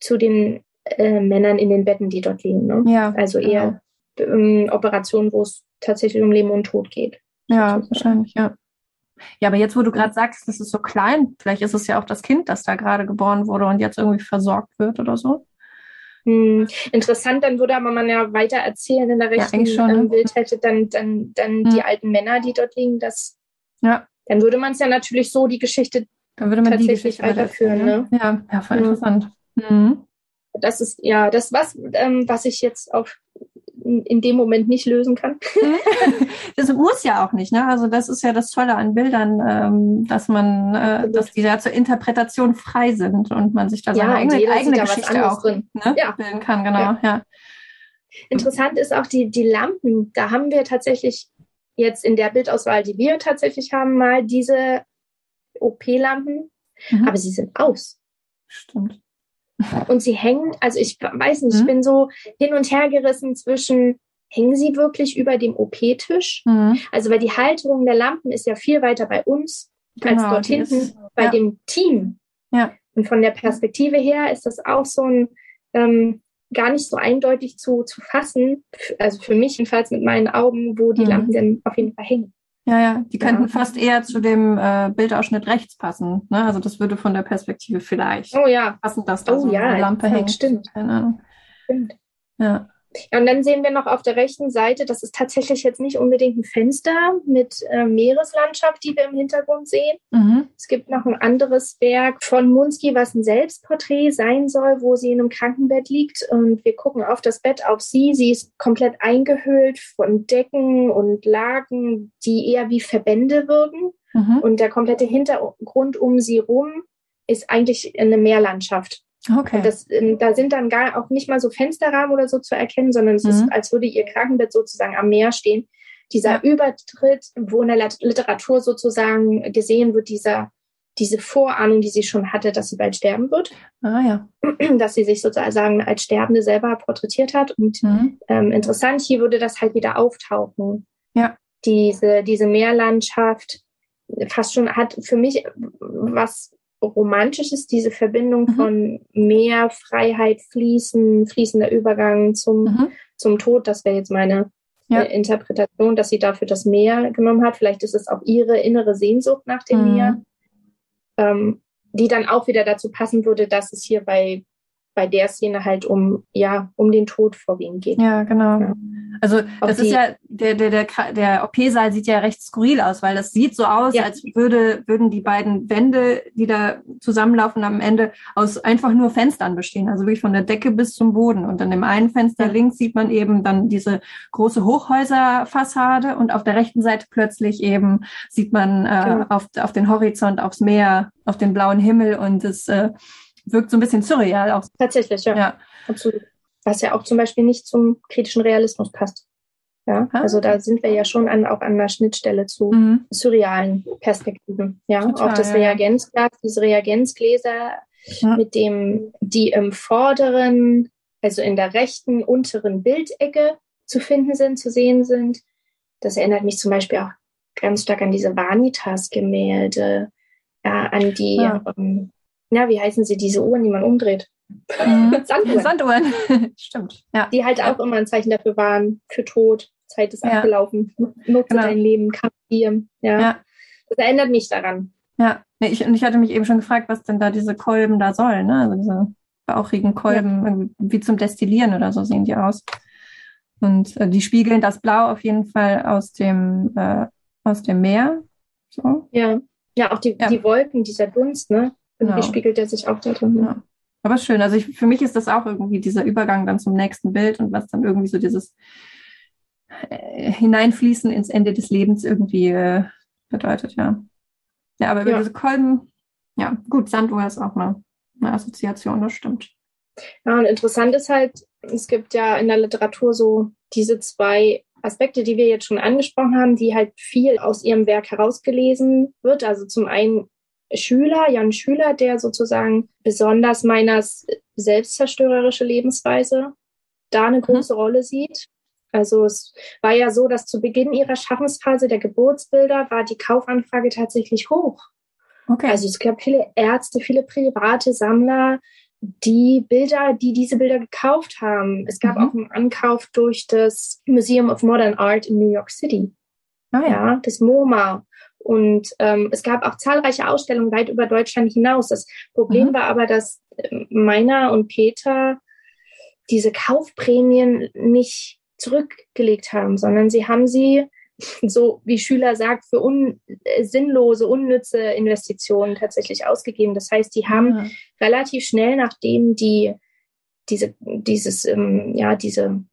zu den äh, Männern in den Betten, die dort liegen. Ne? ja, Also genau. eher ähm, Operationen, wo es tatsächlich um Leben und Tod geht. Ja, wahrscheinlich, ja. Ja, aber jetzt, wo du gerade sagst, das ist so klein, vielleicht ist es ja auch das Kind, das da gerade geboren wurde und jetzt irgendwie versorgt wird oder so. Hm, interessant, dann würde aber man ja weiter erzählen in der Ja, rechten eigentlich schon, ne? ähm, Bildhälfte, dann, dann, dann Hm. die alten Männer, die dort liegen, das, Ja, dann würde man es ja natürlich so die Geschichte, dann würde man die Tatsächlich Geschichte weiter weiterführen, ne? Ja, ja, voll Ja. interessant. Mhm. Das ist ja das, was, ähm, was ich jetzt auf in, dem Moment nicht lösen kann. Das muss ja auch nicht, ne? Also das ist ja das Tolle an Bildern, ähm, dass man, äh, dass die ja zur Interpretation frei sind und man sich da Ja, seine und eigene, eigene Geschichte auch drin. ne, Ja. bilden kann, genau, Ja. ja. Interessant ist auch die, die Lampen. Da haben wir tatsächlich jetzt in der Bildauswahl, die wir tatsächlich haben, mal diese OP-Lampen, Mhm. aber sie sind aus. Stimmt. Und sie hängen, also ich weiß nicht, ich Mhm. bin so hin und her gerissen zwischen, hängen sie wirklich über dem OP-Tisch? Mhm. Also weil die Halterung der Lampen ist ja viel weiter bei uns als Genau, dort die hinten ist- bei ja. dem Team. Ja. Und von der Perspektive her ist das auch so ein ähm, gar nicht so eindeutig zu, zu fassen, also für mich jedenfalls mit meinen Augen, wo die Mhm. Lampen denn auf jeden Fall hängen. Ja, ja, die Ja. könnten fast eher zu dem äh, Bildausschnitt rechts passen. Ne? Also das würde von der Perspektive vielleicht Oh ja, passen, dass da Oh so ja, eine Lampe hängt. stimmt. Keine Ahnung. stimmt. Ja. Ja, und dann sehen wir noch auf der rechten Seite, das ist tatsächlich jetzt nicht unbedingt ein Fenster mit äh, Meereslandschaft, die wir im Hintergrund sehen. Mhm. Es gibt noch ein anderes Werk von Munski, was ein Selbstporträt sein soll, wo sie in einem Krankenbett liegt. Und wir gucken auf das Bett, auf sie. Sie ist komplett eingehüllt von Decken und Laken, die eher wie Verbände wirken. Mhm. Und der komplette Hintergrund um sie rum ist eigentlich eine Meerlandschaft. Okay. Das, ähm, da sind dann gar auch nicht mal so Fensterrahmen oder so zu erkennen, sondern es Mhm. ist, als würde ihr Krankenbett sozusagen am Meer stehen. Dieser Ja. Übertritt, wo in der Literatur sozusagen gesehen wird, dieser, diese Vorahnung, die sie schon hatte, dass sie bald sterben wird, ah ja. dass sie sich sozusagen als Sterbende selber porträtiert hat. Und Mhm. ähm, interessant, hier würde das halt wieder auftauchen. Ja. Diese, diese Meerlandschaft fast schon hat für mich was Romantisches, diese Verbindung Mhm. von Meer, Freiheit, Fließen, fließender Übergang zum, Mhm. zum Tod. Das wäre jetzt meine Ja. äh, Interpretation, dass sie dafür das Meer genommen hat. Vielleicht ist es auch ihre innere Sehnsucht nach dem Mhm. Meer, ähm, die dann auch wieder dazu passen würde, dass es hier bei, bei der Szene halt um, ja, um den Tod vorwiegend geht. Ja, genau. Ja. Also Auch das ist ja, der, der, der, der OP-Saal sieht ja recht skurril aus, weil das sieht so aus, Ja. als würde, würden die beiden Wände, die da zusammenlaufen am Ende, aus einfach nur Fenstern bestehen. Also wirklich von der Decke bis zum Boden. Und an dem einen Fenster Ja. links sieht man eben dann diese große Hochhäuserfassade und auf der rechten Seite plötzlich eben sieht man äh, Genau. auf, auf den Horizont, aufs Meer, auf den blauen Himmel und es äh, wirkt so ein bisschen surreal auch. Tatsächlich, ja, Ja. absolut. Was ja auch zum Beispiel nicht zum kritischen Realismus passt. Ja, also da sind wir ja schon an, auch an der Schnittstelle zu Mhm. surrealen Perspektiven. Ja, Total, auch das ja. Reagenzglas, diese Reagenzgläser, Ja. mit dem, die im vorderen, also in der rechten unteren Bildecke zu finden sind, zu sehen sind. Das erinnert mich zum Beispiel auch ganz stark an diese Vanitas-Gemälde, ja, an die, Ja. ähm, ja, wie heißen sie, diese Uhren, die man umdreht? Mhm. Sanduhren. Sanduhren. Stimmt. Ja. Die halt auch immer ein Zeichen dafür waren, für Tod, Zeit ist Ja. abgelaufen, nutze Genau. dein Leben, dir. Ja. Ja. Das erinnert mich daran. Ja, nee, ich, und ich hatte mich eben schon gefragt, was denn da diese Kolben da sollen, ne? Also diese bauchigen Kolben, wie zum Destillieren oder so sehen die aus. Und äh, die spiegeln das Blau auf jeden Fall aus dem, äh, aus dem Meer. So. Ja. Ja, auch die, die Wolken, dieser Dunst, ne? Genau. spiegelt er sich auch da drin. Ja. Aber schön. Also ich, für mich ist das auch irgendwie dieser Übergang dann zum nächsten Bild und was dann irgendwie so dieses äh, Hineinfließen ins Ende des Lebens irgendwie äh, bedeutet, ja. Ja, aber über Ja. diese Kolben, ja, gut, Sanduhr ist auch eine, eine Assoziation, das stimmt. Ja, und interessant ist halt, es gibt ja in der Literatur so diese zwei Aspekte, die wir jetzt schon angesprochen haben, die halt viel aus ihrem Werk herausgelesen wird. Also zum einen Schüler, Jan Schüler, der sozusagen besonders Meiners selbstzerstörerische Lebensweise da eine große Rolle sieht. Also es war ja so, dass zu Beginn ihrer Schaffensphase der Geburtsbilder war die Kaufanfrage tatsächlich hoch. Okay. Also es gab viele Ärzte, viele private Sammler, die Bilder, die diese Bilder gekauft haben. Es gab Mhm. auch einen Ankauf durch das Museum of Modern Art in New York City, ah, ja. ja, das MoMA. Und ähm, es gab auch zahlreiche Ausstellungen weit über Deutschland hinaus. Das Problem Mhm. war aber, dass ähm, Meiner und Peter diese Kaufprämien nicht zurückgelegt haben, sondern sie haben sie, so wie Schüler sagt, für un äh, sinnlose, unnütze Investitionen tatsächlich ausgegeben. Das heißt, die haben Ah, relativ schnell, nachdem die diese, dieses, ähm, ja, diese,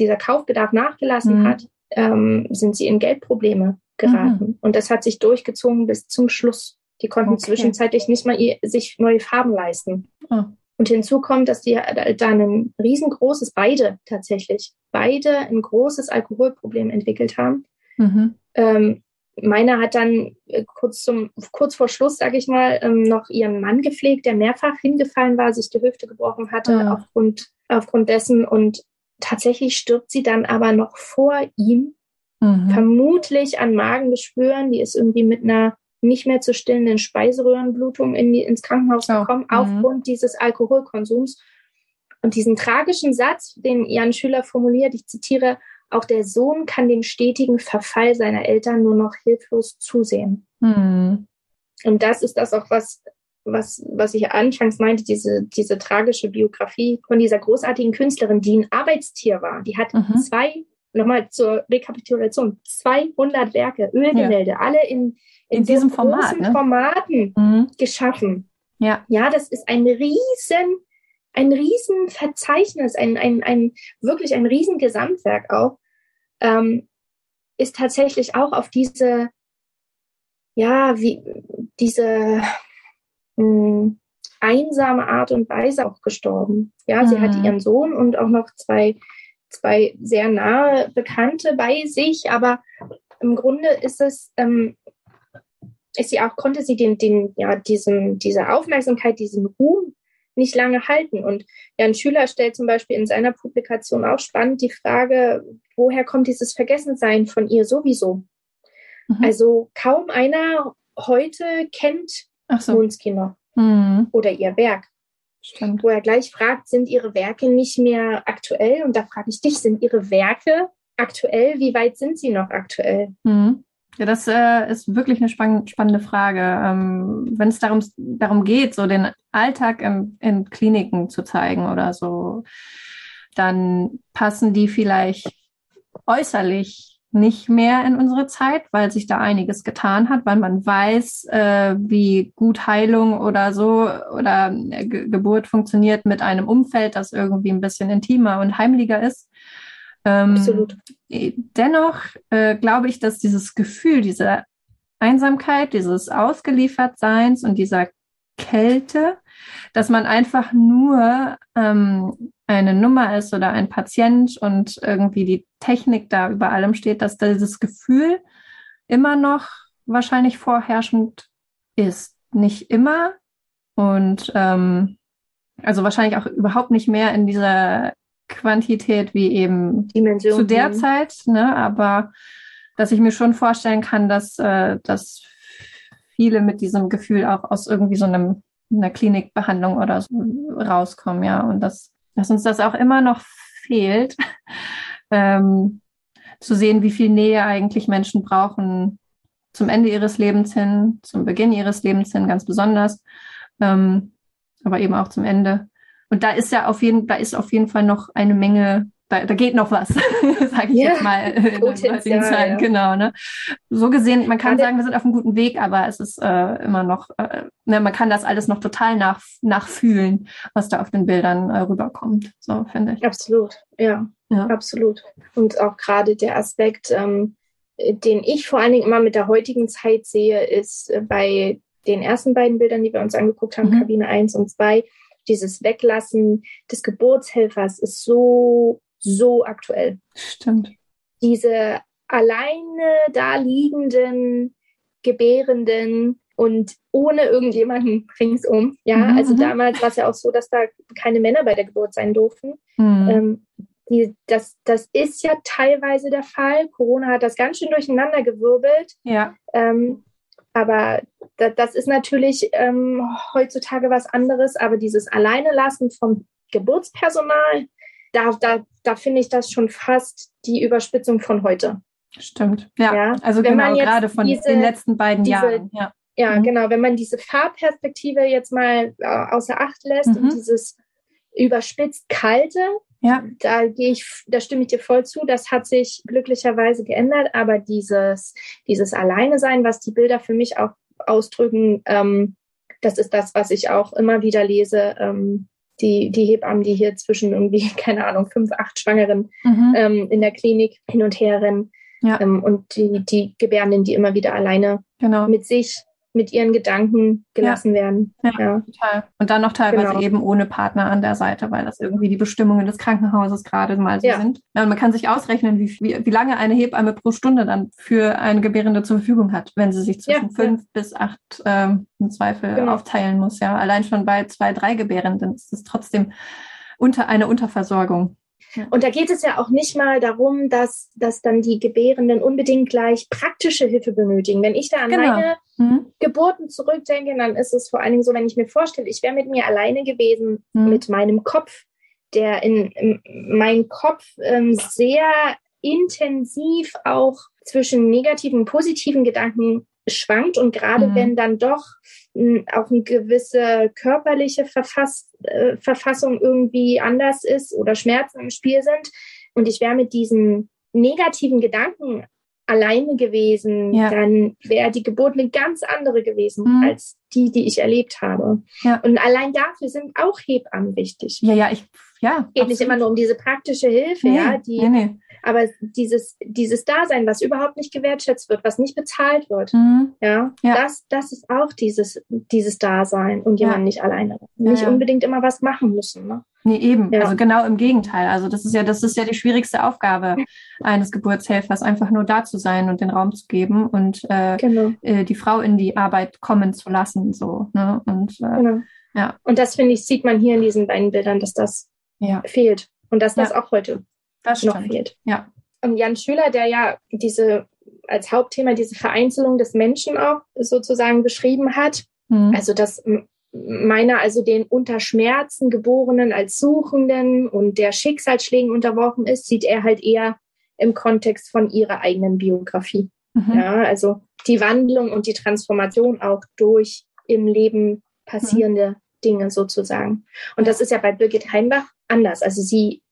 dieser Kaufbedarf nachgelassen Mhm. hat, ähm, sind sie in Geldprobleme geraten. Und das hat sich durchgezogen bis zum Schluss. Die konnten Okay. zwischenzeitlich nicht mal ihr, sich neue Farben leisten. Ah. Und hinzu kommt, dass die da ein riesengroßes, beide tatsächlich, beide ein großes Alkoholproblem entwickelt haben. Mhm. Ähm, meiner hat dann äh, kurz zum kurz vor Schluss, sage ich mal, ähm, noch ihren Mann gepflegt, der mehrfach hingefallen war, sich die Hüfte gebrochen hatte Ja. aufgrund aufgrund dessen und tatsächlich stirbt sie dann aber noch vor ihm, Mhm. vermutlich an Magengeschwüren. Die ist irgendwie mit einer nicht mehr zu stillenden Speiseröhrenblutung in die, ins Krankenhaus Oh, gekommen mhm. aufgrund dieses Alkoholkonsums. Und diesen tragischen Satz, den Jan Schüler formuliert, ich zitiere, auch der Sohn kann dem stetigen Verfall seiner Eltern nur noch hilflos zusehen. Mhm. Und das ist das auch, was, was, was ich anfangs meinte, diese, diese tragische Biografie von dieser großartigen Künstlerin, die ein Arbeitstier war. Die hat Mhm. zwei, nochmal zur Rekapitulation, 200 Werke, Ölgemälde, alle in, In so diesem Format, großen ne? Formaten Mhm. geschaffen. Ja. Ja, das ist ein riesen, ein riesen Verzeichnis, ein, ein, ein wirklich ein riesen Gesamtwerk auch, ähm, ist tatsächlich auch auf diese, ja, wie, diese mh, einsame Art und Weise auch gestorben. Ja, sie Mhm. hatte ihren Sohn und auch noch zwei, zwei sehr nahe Bekannte bei sich, aber im Grunde ist es, ähm, ist sie auch, konnte sie den, den, ja, diesen, diese Aufmerksamkeit, diesen Ruhm nicht lange halten. Und Jan Schüler stellt zum Beispiel in seiner Publikation auch spannend die Frage, woher kommt dieses Vergessensein von ihr sowieso? Mhm. Also kaum einer heute kennt Ach so. Munski noch Mhm. oder ihr Werk, Stimmt. wo er gleich fragt, sind ihre Werke nicht mehr aktuell? Und da frage ich dich, sind ihre Werke aktuell? Wie weit sind sie noch aktuell? Mhm. Ja, das äh, ist wirklich eine spann spannende Frage. Ähm, Wenn es darum, darum geht, so den Alltag im, in Kliniken zu zeigen oder so, dann passen die vielleicht äußerlich nicht mehr in unsere Zeit, weil sich da einiges getan hat, weil man weiß, äh, wie gut Heilung oder so oder äh, Ge Geburt funktioniert mit einem Umfeld, das irgendwie ein bisschen intimer und heimlicher ist. Ähm, Absolut. Dennoch äh, glaube ich, dass dieses Gefühl, diese Einsamkeit, dieses Ausgeliefertseins und dieser Kälte, dass man einfach nur ähm, eine Nummer ist oder ein Patient und irgendwie die Technik da über allem steht, dass dieses Gefühl immer noch wahrscheinlich vorherrschend ist. Nicht immer und ähm, also wahrscheinlich auch überhaupt nicht mehr in dieser Quantität wie eben Dimension. zu der. Zeit, ne? Aber dass ich mir schon vorstellen kann, dass, äh, dass viele mit diesem Gefühl auch aus irgendwie so einem einer Klinikbehandlung oder so rauskommen, ja. Und dass, dass uns das auch immer noch fehlt, ähm, zu sehen, wie viel Nähe eigentlich Menschen brauchen zum Ende ihres Lebens hin, zum Beginn ihres Lebens hin, ganz besonders, ähm, aber eben auch zum Ende. Und da ist ja auf jeden, da ist auf jeden Fall noch eine Menge, da, da geht noch was, sage ich Ja, jetzt mal in der heutigen Zeit, ja. genau. Ne? So gesehen, man kann sagen, wir sind auf einem guten Weg, aber es ist äh, immer noch, äh, ne, man kann das alles noch total nach, nachfühlen, was da auf den Bildern äh, rüberkommt. So finde ich. Absolut, ja, Ja. absolut. Und auch gerade der Aspekt, ähm, den ich vor allen Dingen immer mit der heutigen Zeit sehe, ist äh, bei den ersten beiden Bildern, die wir uns angeguckt haben, Mhm. Kabine 1 und 2, dieses Weglassen des Geburtshelfers ist so, so aktuell. Stimmt. Diese alleine da liegenden, gebärenden und ohne irgendjemanden ringsum. Ja, Mhm, also mhm. damals war es ja auch so, dass da keine Männer bei der Geburt sein durften. Mhm. Ähm, die, das, das ist ja teilweise der Fall. Corona hat das ganz schön durcheinander gewirbelt. ja. Ähm, aber da, das ist natürlich ähm, heutzutage was anderes. Aber dieses Alleinelassen vom Geburtspersonal, da, da, da finde ich das schon fast die Überspitzung von heute. Stimmt. Ja, Ja, also wenn genau, gerade von diese- den letzten beiden diese- Jahren. Ja. Ja, Mhm. genau. Wenn man diese Farbperspektive jetzt mal äh, außer Acht lässt Mhm. und dieses überspitzt kalte, ja, da gehe ich, da stimme ich dir voll zu. Das hat sich glücklicherweise geändert, aber dieses, dieses Alleine sein, was die Bilder für mich auch ausdrücken, ähm, das ist das, was ich auch immer wieder lese. Ähm, die, die Hebammen, die hier zwischen irgendwie, keine Ahnung, fünf, acht Schwangeren mhm. ähm, in der Klinik hin und her rennen. Ja. Ähm, und die, die Gebärenden, die immer wieder alleine genau. mit sich, mit ihren Gedanken gelassen ja. werden. Ja, ja, total. Und dann noch teilweise genau. eben ohne Partner an der Seite, weil das irgendwie die Bestimmungen des Krankenhauses gerade mal so ja. sind. Ja, und man kann sich ausrechnen, wie, wie, wie lange eine Hebamme pro Stunde dann für eine Gebärende zur Verfügung hat, wenn sie sich zwischen fünf bis acht ähm, im Zweifel genau. aufteilen muss. Ja, allein schon bei zwei, drei Gebärenden ist es trotzdem unter eine Unterversorgung. Und da geht es ja auch nicht mal darum, dass, dass dann die Gebärenden unbedingt gleich praktische Hilfe benötigen. Wenn ich da an genau. meine mhm. Geburten zurückdenke, dann ist es vor allen Dingen so, wenn ich mir vorstelle, ich wäre mit mir alleine gewesen, mhm. mit meinem Kopf, der in, in mein Kopf ähm, sehr intensiv auch zwischen negativen und positiven Gedanken schwankt und gerade mhm. wenn dann doch auch eine gewisse körperliche Verfass, äh, Verfassung irgendwie anders ist oder Schmerzen im Spiel sind und ich wäre mit diesen negativen Gedanken alleine gewesen, ja. dann wäre die Geburt eine ganz andere gewesen mhm. als die, die ich erlebt habe. Ja. Und allein dafür sind auch Hebammen wichtig. Ja, ja, ich, ja. Geht absolut. nicht immer nur um diese praktische Hilfe, nee, ja, die, nee, nee. aber dieses, dieses Dasein, was überhaupt nicht gewertschätzt wird, was nicht bezahlt wird, mhm. ja, ja, das, das ist auch dieses, dieses Dasein und jemand nicht alleine. Nicht unbedingt immer was machen müssen, ne? Nee, eben. Ja. Also genau im Gegenteil. Also das ist ja, das ist ja die schwierigste Aufgabe eines Geburtshelfers, einfach nur da zu sein und den Raum zu geben und äh, genau. äh, die Frau in die Arbeit kommen zu lassen. So, ne? Und äh, genau. ja. Und das finde ich, sieht man hier in diesen beiden Bildern, dass das ja. fehlt. Und dass das ja. auch heute das noch fehlt. Ja. Und Jan Schüler, der ja diese als Hauptthema diese Vereinzelung des Menschen auch sozusagen beschrieben hat, mhm. also dass meiner also den unter Schmerzen geborenen als Suchenden und der Schicksalsschlägen unterworfen ist, sieht er halt eher im Kontext von ihrer eigenen Biografie. Mhm. Ja, also die Wandlung und die Transformation auch durch im Leben passierende mhm. Dinge sozusagen. Und das ist ja bei Birgit Heimbach anders. Also sie,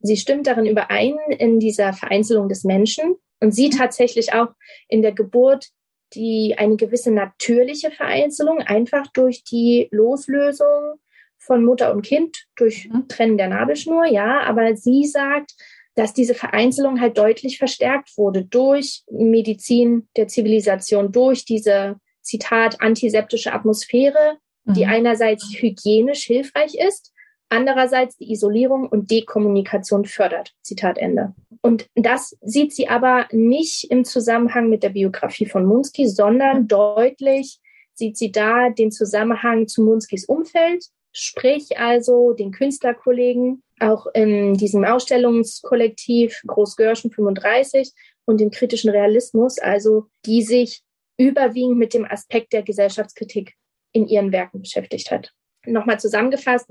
sie stimmt darin überein in dieser Vereinzelung des Menschen und sieht mhm. tatsächlich auch in der Geburt die eine gewisse natürliche Vereinzelung einfach durch die Loslösung von Mutter und Kind durch mhm. Trennen der Nabelschnur, ja, aber sie sagt, dass diese Vereinzelung halt deutlich verstärkt wurde durch Medizin der Zivilisation, durch diese Zitat antiseptische Atmosphäre, mhm. die einerseits hygienisch hilfreich ist, andererseits die Isolierung und Dekommunikation fördert. Zitat Ende. Und das sieht sie aber nicht im Zusammenhang mit der Biografie von Munsky, sondern deutlich sieht sie da den Zusammenhang zu Munskys Umfeld, sprich also den Künstlerkollegen, auch in diesem Ausstellungskollektiv Großgörschen 35 und dem kritischen Realismus, also die sich überwiegend mit dem Aspekt der Gesellschaftskritik in ihren Werken beschäftigt hat. Nochmal zusammengefasst,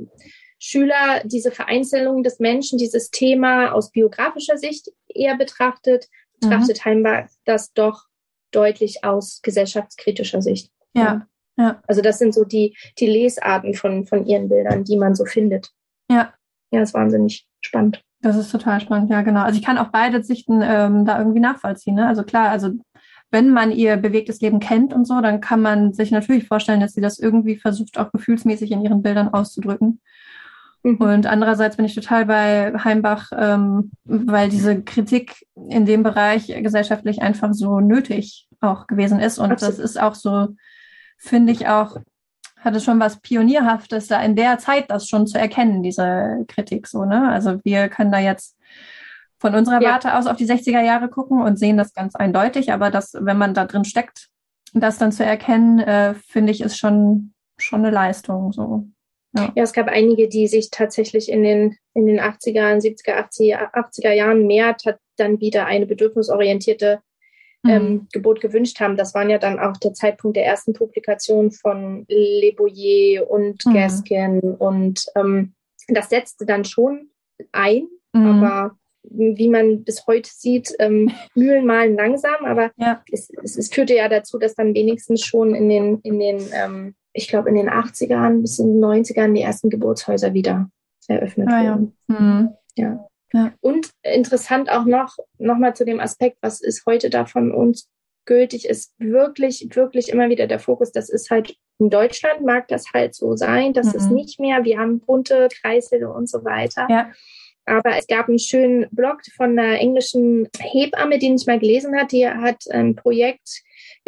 Schüler diese Vereinzelung des Menschen, dieses Thema aus biografischer Sicht eher betrachtet, betrachtet mhm. Heimbach das doch deutlich aus gesellschaftskritischer Sicht. Ja. ja. Also das sind so die, die Lesarten von, von ihren Bildern, die man so findet. Ja. Ja, ist wahnsinnig spannend. Das ist total spannend, ja, genau. Also ich kann auch beide Sichten ähm, da irgendwie nachvollziehen. Ne? Also klar, also wenn man ihr bewegtes Leben kennt und so, dann kann man sich natürlich vorstellen, dass sie das irgendwie versucht, auch gefühlsmäßig in ihren Bildern auszudrücken. Mhm. Und andererseits bin ich total bei Heimbach, ähm, weil diese Kritik in dem Bereich gesellschaftlich einfach so nötig auch gewesen ist. Und Absolut. das ist auch so, finde ich auch, hat es schon was Pionierhaftes, da in der Zeit das schon zu erkennen, diese Kritik so, ne? Also wir können da jetzt von unserer ja. Warte aus auf die 60er Jahre gucken und sehen das ganz eindeutig, aber das, wenn man da drin steckt, das dann zu erkennen, äh, finde ich, ist schon, schon eine Leistung, so. Ja. ja, es gab einige, die sich tatsächlich in den, in den 80er, 70er, 80er, 80er Jahren mehr dann wieder eine bedürfnisorientierte mhm. ähm, Geburt gewünscht haben. Das waren ja dann auch der Zeitpunkt der ersten Publikation von Le Boyer und mhm. Gaskin und ähm, das setzte dann schon ein, mhm. aber wie man bis heute sieht, ähm, Mühlen malen langsam, aber ja. es, es, es, führte ja dazu, dass dann wenigstens schon in den, in den ähm, ich glaube, in den 80ern bis in den 90ern die ersten Geburtshäuser wieder eröffnet ah, wurden. Ja. Mhm. ja. Ja. Und interessant auch noch, noch mal zu dem Aspekt, was ist heute da von uns gültig, ist wirklich, wirklich immer wieder der Fokus. Das ist halt in Deutschland mag das halt so sein, das mhm. ist nicht mehr. Wir haben bunte Kreissäle und so weiter. Ja. Aber es gab einen schönen Blog von einer englischen Hebamme, den ich mal gelesen habe. Die hat ein Projekt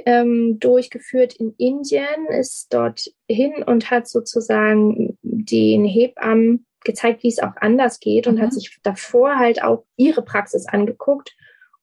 ähm, durchgeführt in Indien, ist dort hin und hat sozusagen den Hebammen gezeigt, wie es auch anders geht und mhm. hat sich davor halt auch ihre Praxis angeguckt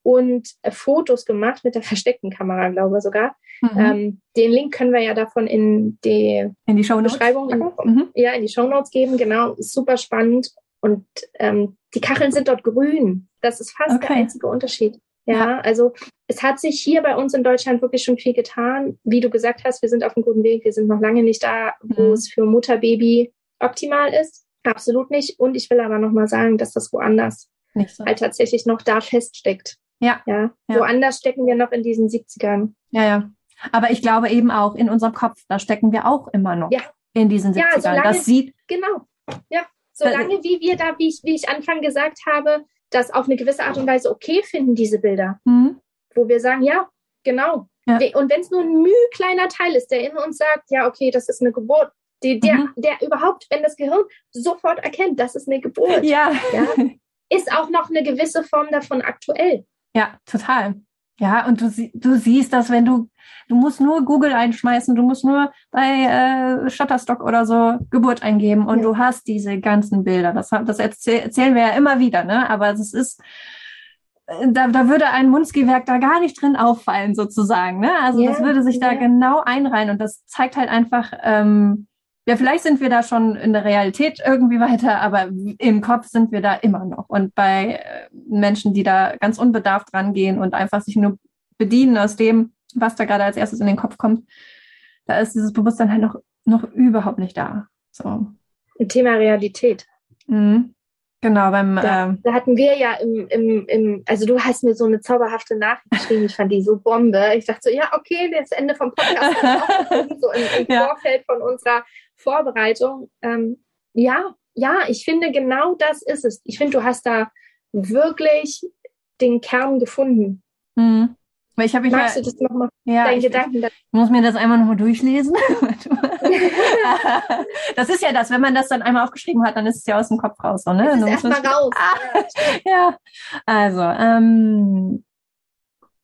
und äh, Fotos gemacht mit der versteckten Kamera, glaube ich sogar. Mhm. Ähm, den Link können wir ja davon in die, in die Show Beschreibung, mhm. ja, in die Show Notes geben. Genau, super spannend. Und ähm, die Kacheln sind dort grün. Das ist fast okay. der einzige Unterschied. Ja, also es hat sich hier bei uns in Deutschland wirklich schon viel getan. Wie du gesagt hast, wir sind auf einem guten Weg. Wir sind noch lange nicht da, wo mhm. es für Mutter, Baby optimal ist. Absolut nicht. Und ich will aber nochmal sagen, dass das woanders so. halt tatsächlich noch da feststeckt. Ja. ja. ja. Woanders stecken wir noch in diesen 70ern. Ja, ja. Aber ich glaube eben auch in unserem Kopf, da stecken wir auch immer noch ja. in diesen 70ern. Ja, solange, das sieht. Genau. Ja. Solange wie wir da, wie ich, wie ich Anfang gesagt habe, das auf eine gewisse Art und Weise okay finden, diese Bilder. Mhm. Wo wir sagen, ja, genau. Ja. Und wenn es nur ein müh kleiner Teil ist, der in uns sagt, ja, okay, das ist eine Geburt, die, der, mhm. der überhaupt, wenn das Gehirn sofort erkennt, das ist eine Geburt, ja. ja. ist auch noch eine gewisse Form davon aktuell. Ja, total. Ja, und du, du siehst das, wenn du, du musst nur Google einschmeißen, du musst nur bei äh, Shutterstock oder so Geburt eingeben und ja. du hast diese ganzen Bilder. Das, das erzähl, erzählen wir ja immer wieder, ne? Aber es ist, äh, da, da würde ein Munski-Werk da gar nicht drin auffallen, sozusagen. Ne? Also ja, das würde sich ja. da genau einreihen und das zeigt halt einfach, ähm, ja, vielleicht sind wir da schon in der Realität irgendwie weiter, aber im Kopf sind wir da immer noch. Und bei äh, Menschen, die da ganz unbedarft rangehen und einfach sich nur bedienen aus dem, was da gerade als erstes in den Kopf kommt, da ist dieses Bewusstsein halt noch, noch überhaupt nicht da. So. Thema Realität. Mhm. Genau, beim. Da, äh, da, hatten wir ja im, im, im, also du hast mir so eine zauberhafte Nachricht geschrieben, ich fand die so Bombe. Ich dachte so, ja, okay, das Ende vom Podcast, so im, im ja. Vorfeld von unserer Vorbereitung. Ähm, ja, ja, ich finde genau das ist es. Ich finde, du hast da wirklich den Kern gefunden. Mhm. Weil ich habe Magst ja, du das nochmal, ja, deinen Gedanken? Ich, ich muss mir das einmal nochmal durchlesen. das ist ja das, wenn man das dann einmal aufgeschrieben hat, dann ist es ja aus dem Kopf raus. So, ne? Das ist erstmal raus. Ah, ja, also, ähm,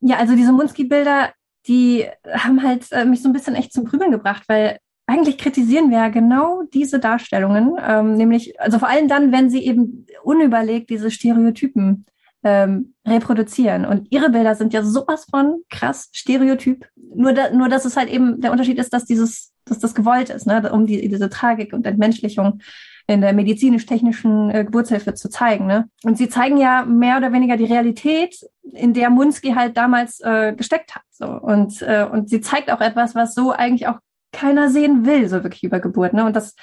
ja, also diese Munski-Bilder, die haben halt äh, mich so ein bisschen echt zum Grübeln gebracht, weil eigentlich kritisieren wir ja genau diese Darstellungen, ähm, nämlich, also vor allem dann, wenn sie eben unüberlegt diese Stereotypen ähm, reproduzieren. Und ihre Bilder sind ja sowas von krass Stereotyp. Nur, da, nur dass es halt eben der Unterschied ist, dass dieses, dass das gewollt ist, ne, um die, diese Tragik und Entmenschlichung in der medizinisch-technischen äh, Geburtshilfe zu zeigen. Ne? Und sie zeigen ja mehr oder weniger die Realität, in der Munski halt damals äh, gesteckt hat. So. Und, äh, und sie zeigt auch etwas, was so eigentlich auch keiner sehen will, so wirklich über Geburt. Ne? Und das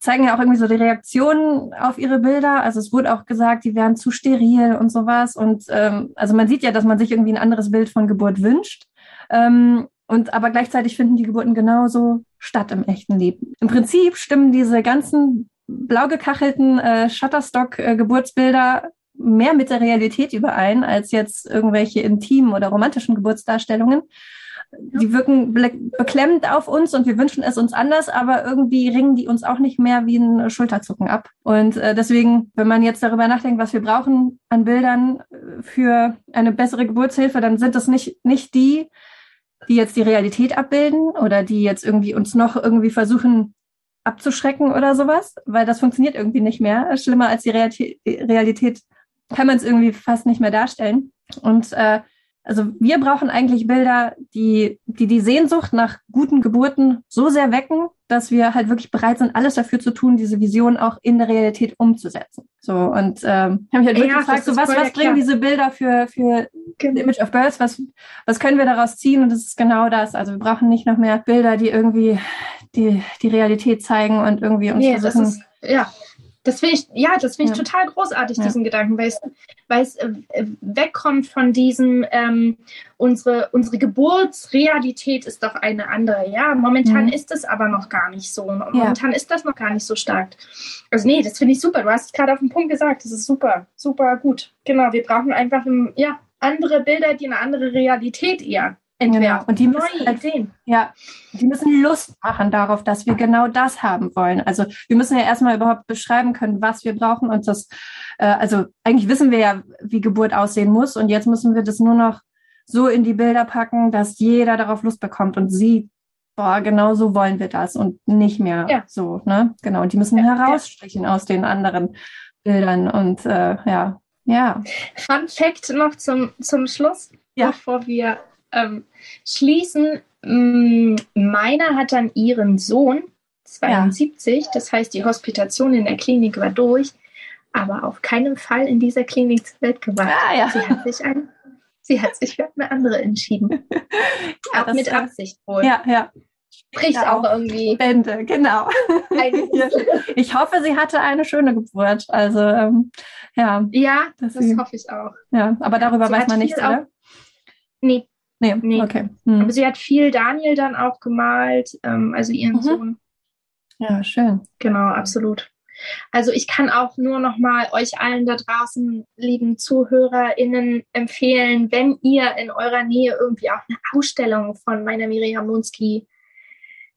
zeigen ja auch irgendwie so die Reaktionen auf ihre Bilder. Also es wurde auch gesagt, die wären zu steril und sowas. Und ähm, also man sieht ja, dass man sich irgendwie ein anderes Bild von Geburt wünscht. Ähm, und aber gleichzeitig finden die Geburten genauso statt im echten Leben. Im Prinzip stimmen diese ganzen blau gekachelten äh, Shutterstock-Geburtsbilder mehr mit der Realität überein als jetzt irgendwelche intimen oder romantischen Geburtsdarstellungen die wirken beklemmend auf uns und wir wünschen es uns anders, aber irgendwie ringen die uns auch nicht mehr wie ein Schulterzucken ab. Und äh, deswegen, wenn man jetzt darüber nachdenkt, was wir brauchen an Bildern äh, für eine bessere Geburtshilfe, dann sind das nicht, nicht die, die jetzt die Realität abbilden oder die jetzt irgendwie uns noch irgendwie versuchen abzuschrecken oder sowas, weil das funktioniert irgendwie nicht mehr. Schlimmer als die Realität, Realität kann man es irgendwie fast nicht mehr darstellen. Und äh, also wir brauchen eigentlich Bilder, die, die die Sehnsucht nach guten Geburten so sehr wecken, dass wir halt wirklich bereit sind, alles dafür zu tun, diese Vision auch in der Realität umzusetzen. So und ähm, habe mich halt wirklich ja, gefragt, so was, was bringen diese Bilder für für genau. Image of Birth, was was können wir daraus ziehen? Und das ist genau das. Also wir brauchen nicht noch mehr Bilder, die irgendwie die die Realität zeigen und irgendwie uns nee, versuchen. Das ist, ja, das finde ich, ja, das finde ich ja. total großartig, ja. diesen Gedanken, weil es, weil es äh, wegkommt von diesem, ähm, unsere, unsere Geburtsrealität ist doch eine andere. Ja, momentan mhm. ist es aber noch gar nicht so. Momentan ja. ist das noch gar nicht so stark. Also nee, das finde ich super. Du hast es gerade auf den Punkt gesagt. Das ist super, super gut. Genau, wir brauchen einfach, ja, andere Bilder, die eine andere Realität eher Genau. Und die müssen Neue halt, Ideen. ja, die müssen Lust machen darauf, dass wir genau das haben wollen. Also wir müssen ja erstmal überhaupt beschreiben können, was wir brauchen und das, äh, also eigentlich wissen wir ja, wie Geburt aussehen muss und jetzt müssen wir das nur noch so in die Bilder packen, dass jeder darauf Lust bekommt und sieht, boah, genau so wollen wir das und nicht mehr Ja. so, ne? Genau. Und die müssen Ja, ja. herausstechen aus den anderen Bildern und äh, ja, ja. Fun Fact noch zum, zum Schluss, Ja. bevor wir ähm, schließen. Mm, Meiner hat dann ihren Sohn, 72, das heißt, die Hospitation in der Klinik war durch, aber auf keinen Fall in dieser Klinik zur Welt gebracht. Ah, ja. Sie hat sich ein, sie hat sich für eine andere entschieden. Ja, auch mit Absicht wohl. Ja, ja. Spricht ja, auch irgendwie. Bände, genau. Ja. Ich hoffe, sie hatte eine schöne Geburt. Also ähm, ja, Ja, Das das hoffe ich auch. ja. Aber darüber Sie weiß man nichts, oder? Nee, Nee, Nee. okay. Hm. aber sie hat viel Daniel dann auch gemalt, ähm, also ihren Mhm. Sohn. Ja, schön. Genau, absolut. Also ich kann auch nur noch mal euch allen da draußen, lieben ZuhörerInnen, empfehlen, wenn ihr in eurer Nähe irgendwie auch eine Ausstellung von meiner Miriam Munski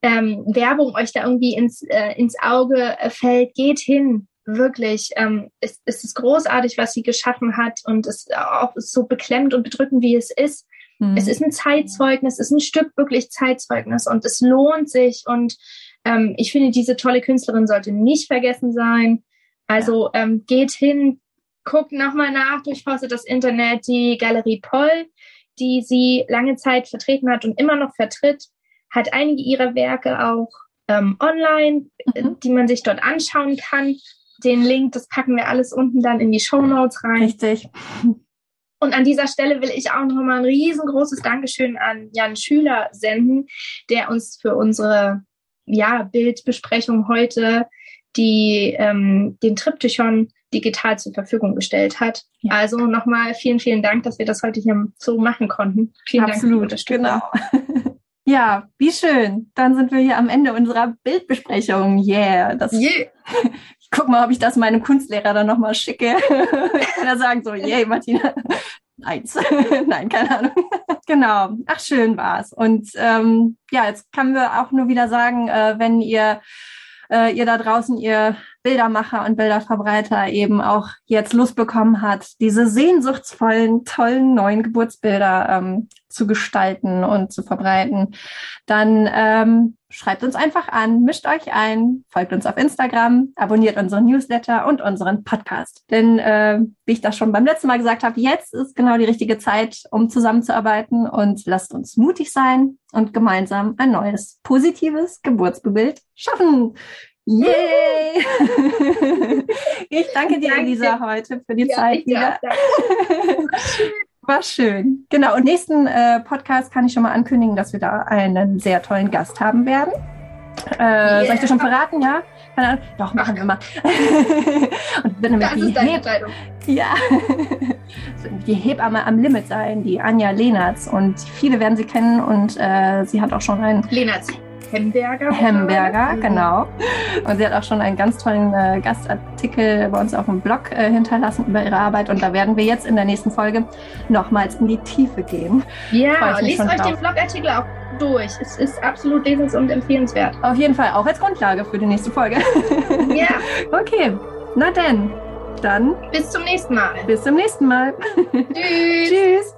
ähm, Werbung euch da irgendwie ins, äh, ins Auge äh, fällt, geht hin. Wirklich. Ähm, es, es ist großartig, was sie geschaffen hat und es auch so beklemmt und bedrückend, wie es ist. Hm. Es ist ein Zeitzeugnis, es ist ein Stück wirklich Zeitzeugnis und es lohnt sich. Und ähm, ich finde, diese tolle Künstlerin sollte nicht vergessen sein. Also ähm, geht hin, guckt nochmal nach, durchforstet das Internet, die Galerie Poll, die sie lange Zeit vertreten hat und immer noch vertritt, hat einige ihrer Werke auch ähm, online, äh, Mhm. die man sich dort anschauen kann. Den Link, das packen wir alles unten dann in die Show Notes rein. Richtig. Und an dieser Stelle will ich auch nochmal ein riesengroßes Dankeschön an Jan Schüler senden, der uns für unsere ja, Bildbesprechung heute die, ähm, den Triptychon digital zur Verfügung gestellt hat. Ja. Also nochmal vielen, vielen Dank, dass wir das heute hier so machen konnten. Vielen Dank für die Absolut, genau. ja, wie schön. Dann sind wir hier am Ende unserer Bildbesprechung. Yeah. Das, Yeah. Ich guck mal, ob ich das meinem Kunstlehrer dann nochmal schicke. kann ja sagen so, yay, Martina. Eins. Nein, keine Ahnung. genau. Ach, schön war's. Und ähm, ja, jetzt können wir auch nur wieder sagen, äh, wenn ihr äh, ihr da draußen, ihr Bildermacher und Bilderverbreiter eben auch jetzt Lust bekommen hat, diese sehnsuchtsvollen, tollen neuen Geburtsbilder ähm, zu gestalten und zu verbreiten, dann ähm, schreibt uns einfach an, mischt euch ein, folgt uns auf Instagram, abonniert unseren Newsletter und unseren Podcast. Denn äh, wie ich das schon beim letzten Mal gesagt habe, jetzt ist genau die richtige Zeit, um zusammenzuarbeiten und lasst uns mutig sein und gemeinsam ein neues, positives Geburtsbild schaffen. Yay! ich danke dir, Danke. Elisa, heute für die Ja, Zeit wieder. War schön. Genau. Und nächsten äh, Podcast kann ich schon mal ankündigen, dass wir da einen sehr tollen Gast haben werden. Äh, Soll ich dir schon verraten, ja? Keine Ahnung. Doch, machen wir mal. und nämlich Das die, ist deine Heb Entscheidung. ja. Die Hebamme am Limit sein, die Anja Lehnertz. Und viele werden sie kennen und äh, sie hat auch schon einen Lena Hemberger. Hemberger, Mhm. genau. Und sie hat auch schon einen ganz tollen äh, Gastartikel bei uns auf dem Blog äh, hinterlassen über ihre Arbeit. Und da werden wir jetzt in der nächsten Folge nochmals in die Tiefe gehen. Ja, lest euch drauf. den Blogartikel auch durch. Es ist absolut lesens- und empfehlenswert. Auf jeden Fall auch als Grundlage für die nächste Folge. Ja, okay, na denn, dann bis zum nächsten Mal. bis zum nächsten Mal. Tschüss. Tschüss.